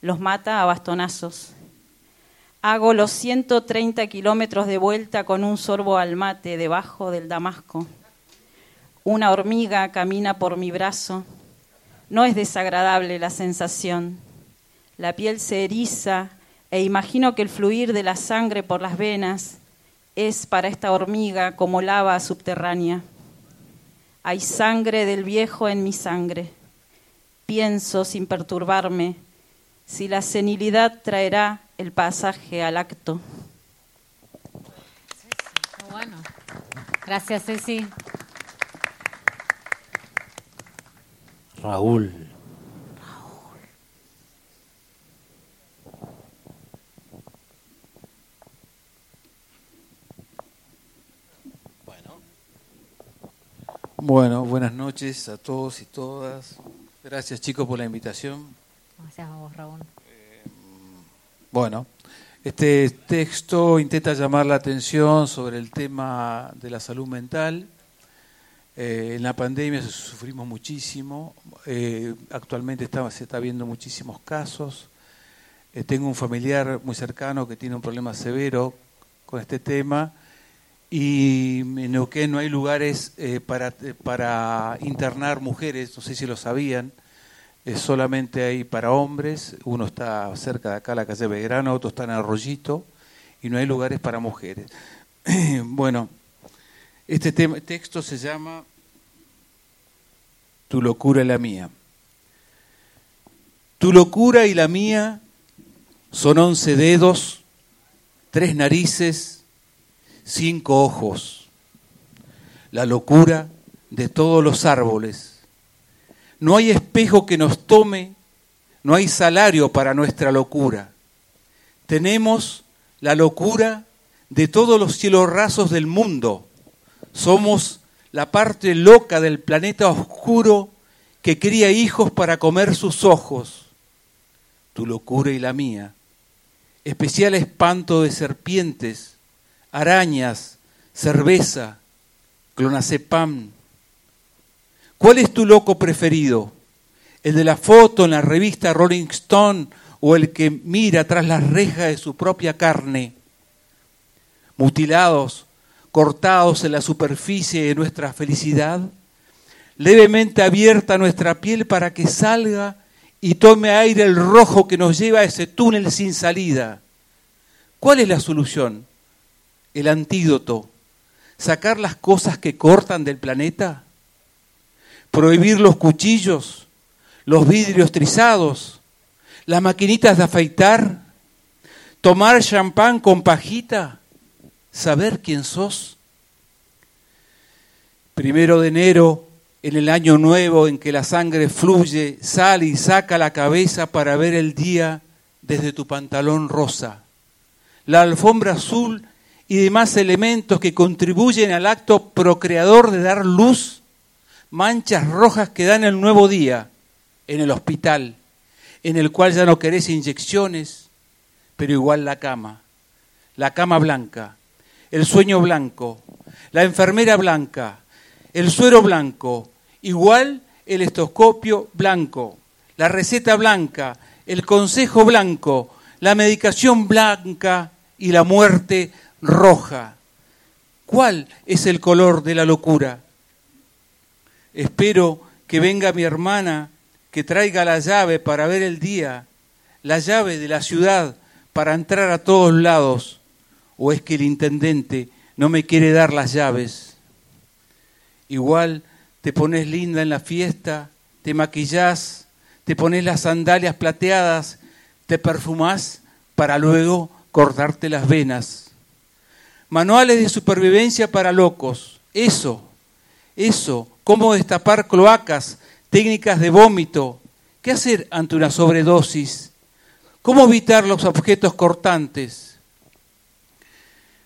los mata a bastonazos. Hago los 130 kilómetros de vuelta con un sorbo al mate debajo del damasco. Una hormiga camina por mi brazo. No es desagradable la sensación. La piel se eriza e imagino que el fluir de la sangre por las venas es para esta hormiga como lava subterránea. Hay sangre del viejo en mi sangre. Pienso sin perturbarme si la senilidad traerá el pasaje al acto. Bueno. Gracias, Ceci. Raúl. Bueno, buenas noches a todos y todas. Gracias chicos por la invitación. Gracias a vos, Raúl. Bueno, este texto intenta llamar la atención sobre el tema de la salud mental. Eh, en la pandemia sufrimos muchísimo, eh, actualmente se está viendo muchísimos casos. Eh, tengo un familiar muy cercano que tiene un problema severo con este tema y en Neuquén no hay lugares para, para internar mujeres, no sé si lo sabían solamente hay para hombres, uno está cerca de acá, la calle Belgrano, otro está en Arroyito, y no hay lugares para mujeres. bueno, este texto se llama Tu locura y la mía. Tu locura y la mía son once dedos, tres narices, cinco ojos. La locura de todos los árboles no hay que nos tome, no hay salario para nuestra locura. Tenemos la locura de todos los cielos rasos del mundo. Somos la parte loca del planeta oscuro que cría hijos para comer sus ojos. Tu locura y la mía. Especial espanto de serpientes, arañas, cerveza, clonazepam, ¿Cuál es tu loco preferido? ¿El de la foto en la revista Rolling Stone o el que mira tras las rejas de su propia carne? Mutilados, cortados en la superficie de nuestra felicidad, levemente abierta nuestra piel para que salga y tome aire el rojo que nos lleva a ese túnel sin salida. ¿Cuál es la solución? El antídoto. ¿Sacar las cosas que cortan del planeta? prohibir los cuchillos, los vidrios trizados, las maquinitas de afeitar, tomar champán con pajita, saber quién sos. Primero de enero, en el año nuevo en que la sangre fluye, sale y saca la cabeza para ver el día desde tu pantalón rosa. La alfombra azul y demás elementos que contribuyen al acto procreador de dar luz manchas rojas que dan el nuevo día en el hospital, en el cual ya no querés inyecciones, pero igual la cama, la cama blanca, el sueño blanco, la enfermera blanca, el suero blanco, igual el estoscopio blanco, la receta blanca, el consejo blanco, la medicación blanca y la muerte roja. ¿Cuál es el color de la locura? Espero que venga mi hermana, que traiga la llave para ver el día, la llave de la ciudad para entrar a todos lados. ¿O es que el intendente no me quiere dar las llaves? Igual te pones linda en la fiesta, te maquillás, te pones las sandalias plateadas, te perfumás para luego cortarte las venas. Manuales de supervivencia para locos. Eso, eso cómo destapar cloacas, técnicas de vómito, qué hacer ante una sobredosis, cómo evitar los objetos cortantes.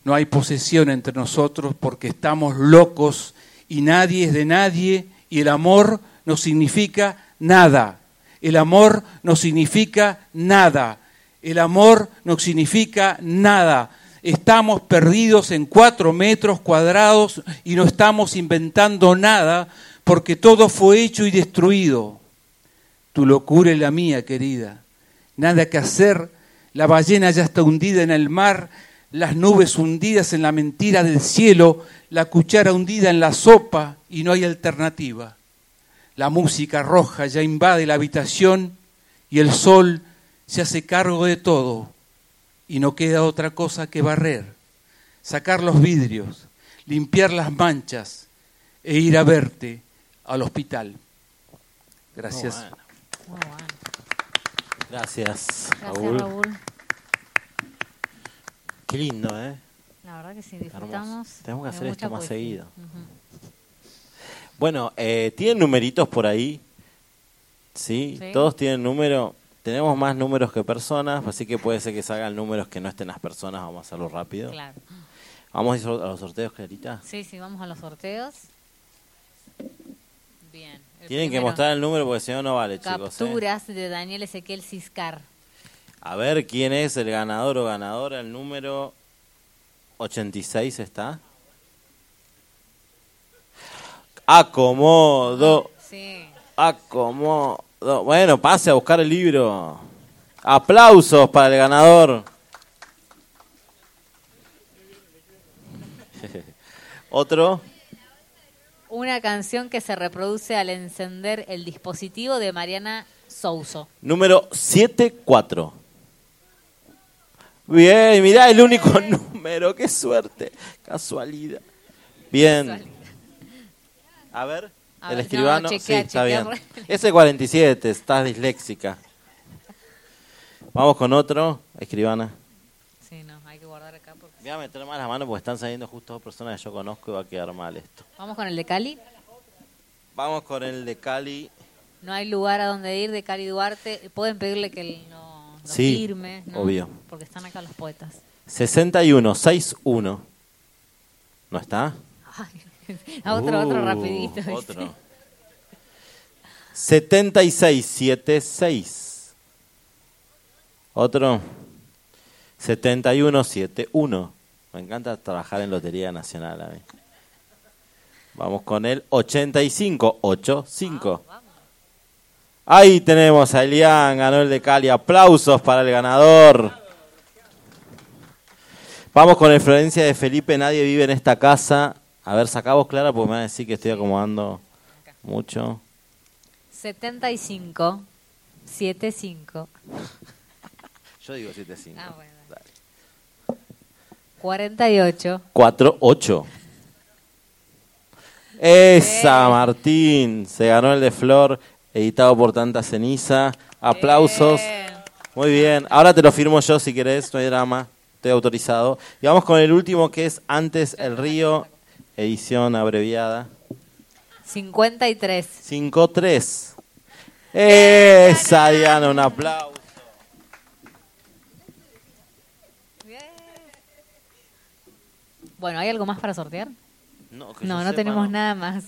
No hay posesión entre nosotros porque estamos locos y nadie es de nadie y el amor no significa nada. El amor no significa nada. El amor no significa nada. Estamos perdidos en cuatro metros cuadrados y no estamos inventando nada porque todo fue hecho y destruido. Tu locura es la mía, querida. Nada que hacer. La ballena ya está hundida en el mar, las nubes hundidas en la mentira del cielo, la cuchara hundida en la sopa y no hay alternativa. La música roja ya invade la habitación y el sol se hace cargo de todo y no queda otra cosa que barrer, sacar los vidrios, limpiar las manchas e ir a verte al hospital. Gracias. Gracias, Raúl. Qué lindo, ¿eh? La verdad que sí, disfrutamos. Tenemos que hacer esto más seguido. Bueno, eh, ¿tienen numeritos por ahí? ¿Sí? Sí. Todos tienen número. Tenemos más números que personas, así que puede ser que salgan números que no estén las personas. Vamos a hacerlo rápido. Claro. Vamos a ir a los sorteos, Clarita. Sí, sí, vamos a los sorteos. Bien. Tienen que mostrar el número porque si no, no vale, chicos. ¿eh? Capturas de Daniel Ezequiel Ciscar. A ver quién es el ganador o ganadora. El número 86 está. Acomodo. Sí. Acomodo. Bueno, pase a buscar el libro. Aplausos para el ganador. Otro. Una canción que se reproduce al encender el dispositivo de Mariana Souso. Número 74. Bien, mirá el único número. Qué suerte. Casualidad. Bien. A ver, A el ver, escribano. no, chequea, sí, está chequea. bien. Ese 47, estás disléxica. Vamos con otro, escribana. Sí, no, guardar acá. porque- Voy a meter más la mano porque están saliendo justo dos personas que yo conozco y va a quedar mal esto. Vamos con el de Cali. Vamos con el de Cali. No hay lugar a donde ir de Cali Duarte. Pueden pedirle que él no, no Sí, firme, ¿no? obvio. Porque están acá los poetas. 61, 61. ¿No está? A otro, otro Uh, rapidito. ¿viste? Otro. 76, 76. Otro. 71, 71. Me encanta trabajar en Lotería Nacional a mí. Vamos con el 85, 85. Ahí tenemos a Elian, ganó el de Cali. Aplausos para el ganador. Vamos con el Florencia de Felipe. Nadie vive en esta casa. A ver, sacamos Clara porque me van a decir que estoy acomodando mucho. 75, 75, Yo digo 75. Ah, bueno. 48, 4, 8. Esa, Martín. Se ganó el de Flor, editado por Tanta Ceniza. Aplausos. Muy bien. Ahora te lo firmo yo si querés, no hay drama. Estoy autorizado. Y vamos con el último que es Antes el Río, edición abreviada. 53. 5-3. Esa, Diana, un aplauso. Bueno, ¿hay algo más para sortear? No, que No, no sepa, tenemos no. nada más.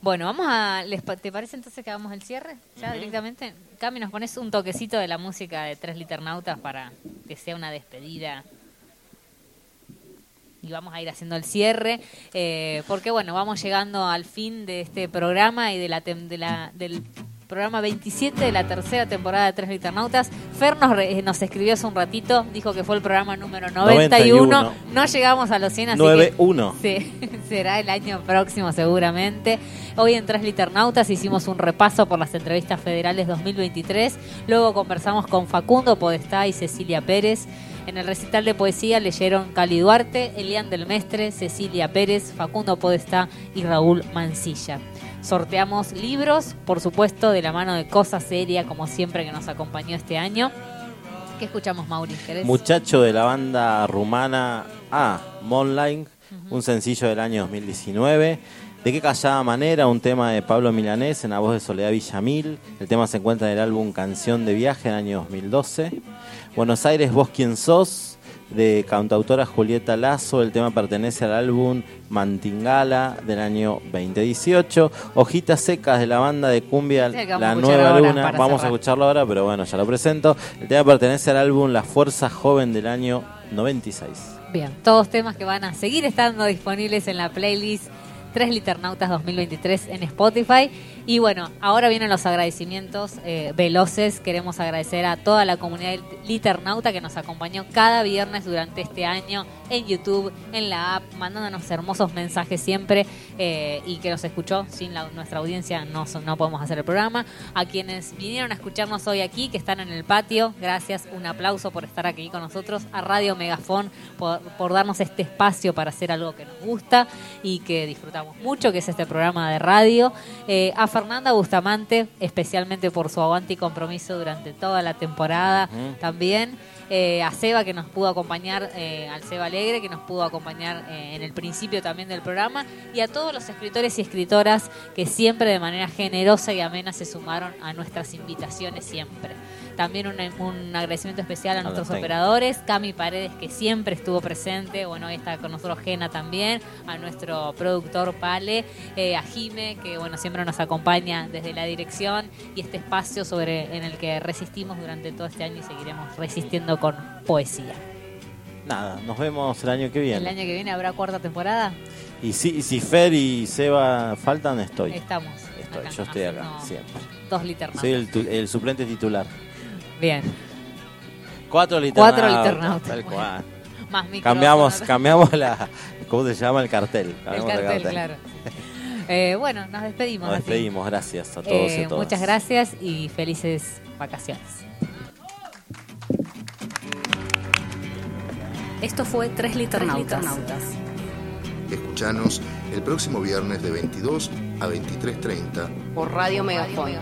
Bueno, vamos a. les ¿Te parece entonces que hagamos el cierre? Ya directamente. Cami, nos pones un toquecito de la música de Tres Liternautas para que sea una despedida. Y vamos a ir haciendo el cierre. eh, porque, bueno, vamos llegando al fin de este programa y de la, tem- de la del programa 27 de la tercera temporada de Tres Liternautas. Fer nos, re- eh, nos escribió hace un ratito, dijo que fue el programa número 91. 91. No llegamos a los 100, así que 9-1. Sí, será el año próximo seguramente. Hoy en Tres Liternautas hicimos un repaso por las entrevistas federales 2023. Luego conversamos con Facundo Podestá y Cecilia Pérez. En el recital de poesía leyeron Cali Duarte, Elian del Mestre, Cecilia Pérez, Facundo Podestá y Raúl Mancilla. Sorteamos libros, por supuesto, de la mano de Cosa Seria, como siempre que nos acompañó este año. ¿Qué escuchamos, Mauri? ¿Querés? Muchacho de la banda rumana A, Monline, un sencillo del año 2019. De qué callada manera, un tema de Pablo Milanés en la voz de Soledad Villamil. El tema se encuentra en el álbum Canción de Viaje del año 2012. Buenos Aires, Vos Quién Sos, de cantautora Julieta Lazo. El tema pertenece al álbum Mantingala del año 2018. Hojitas secas de la banda de cumbia Sí, La Nueva Luna. Vamos a escucharlo ahora, pero bueno, ya lo presento. El tema pertenece al álbum La Fuerza Joven del año 96. Bien, todos temas que van a seguir estando disponibles en la playlist Tres Liternautas 2023 en Spotify. Y bueno, ahora vienen los agradecimientos eh, veloces. Queremos agradecer a toda la comunidad liternauta que nos acompañó cada viernes durante este año en YouTube, en la app, mandándonos hermosos mensajes siempre eh, y que nos escuchó. Sin la- nuestra audiencia no, no podemos hacer el programa. A quienes vinieron a escucharnos hoy aquí, que están en el patio, gracias. Un aplauso por estar aquí con nosotros. A Radio Megafón por, por darnos este espacio para hacer algo que nos gusta y que disfrutamos mucho, que es este programa de radio. Eh, a Fernanda Bustamante, especialmente por su aguante y compromiso durante toda la temporada también. Eh, a Seba que nos pudo acompañar, eh, al Seba Alegre que nos pudo acompañar eh, en el principio también del programa y a todos los escritores y escritoras que siempre de manera generosa y amena se sumaron a nuestras invitaciones siempre. También un, un agradecimiento especial a A nuestros operadores, Cami Paredes que siempre estuvo presente, bueno, hoy está con nosotros Gena también, a nuestro productor Pale, eh, a Jime que bueno, siempre nos acompaña desde la dirección y este espacio sobre en el que resistimos durante todo este año y seguiremos resistiendo con poesía. Nada, nos vemos el año que viene. El año que viene habrá cuarta temporada. Y si, si Fer y Seba faltan, estoy. Estamos. Estoy, acá, yo estoy acá, siempre. Dos liternautas. Soy el, el suplente titular. Bien. Cuatro liternautas. Cuatro liternautas. Tal Bueno. cual. Más. Cambiamos, cambiamos la. ¿Cómo se llama el cartel? El cartel, claro. Eh, bueno, nos despedimos. Nos así. despedimos, gracias a todos Eh, y a todas. Muchas gracias y felices vacaciones. Esto fue Tres Liternautas. Escuchanos el próximo viernes de 22 a 23.30 Por Radio Megafón.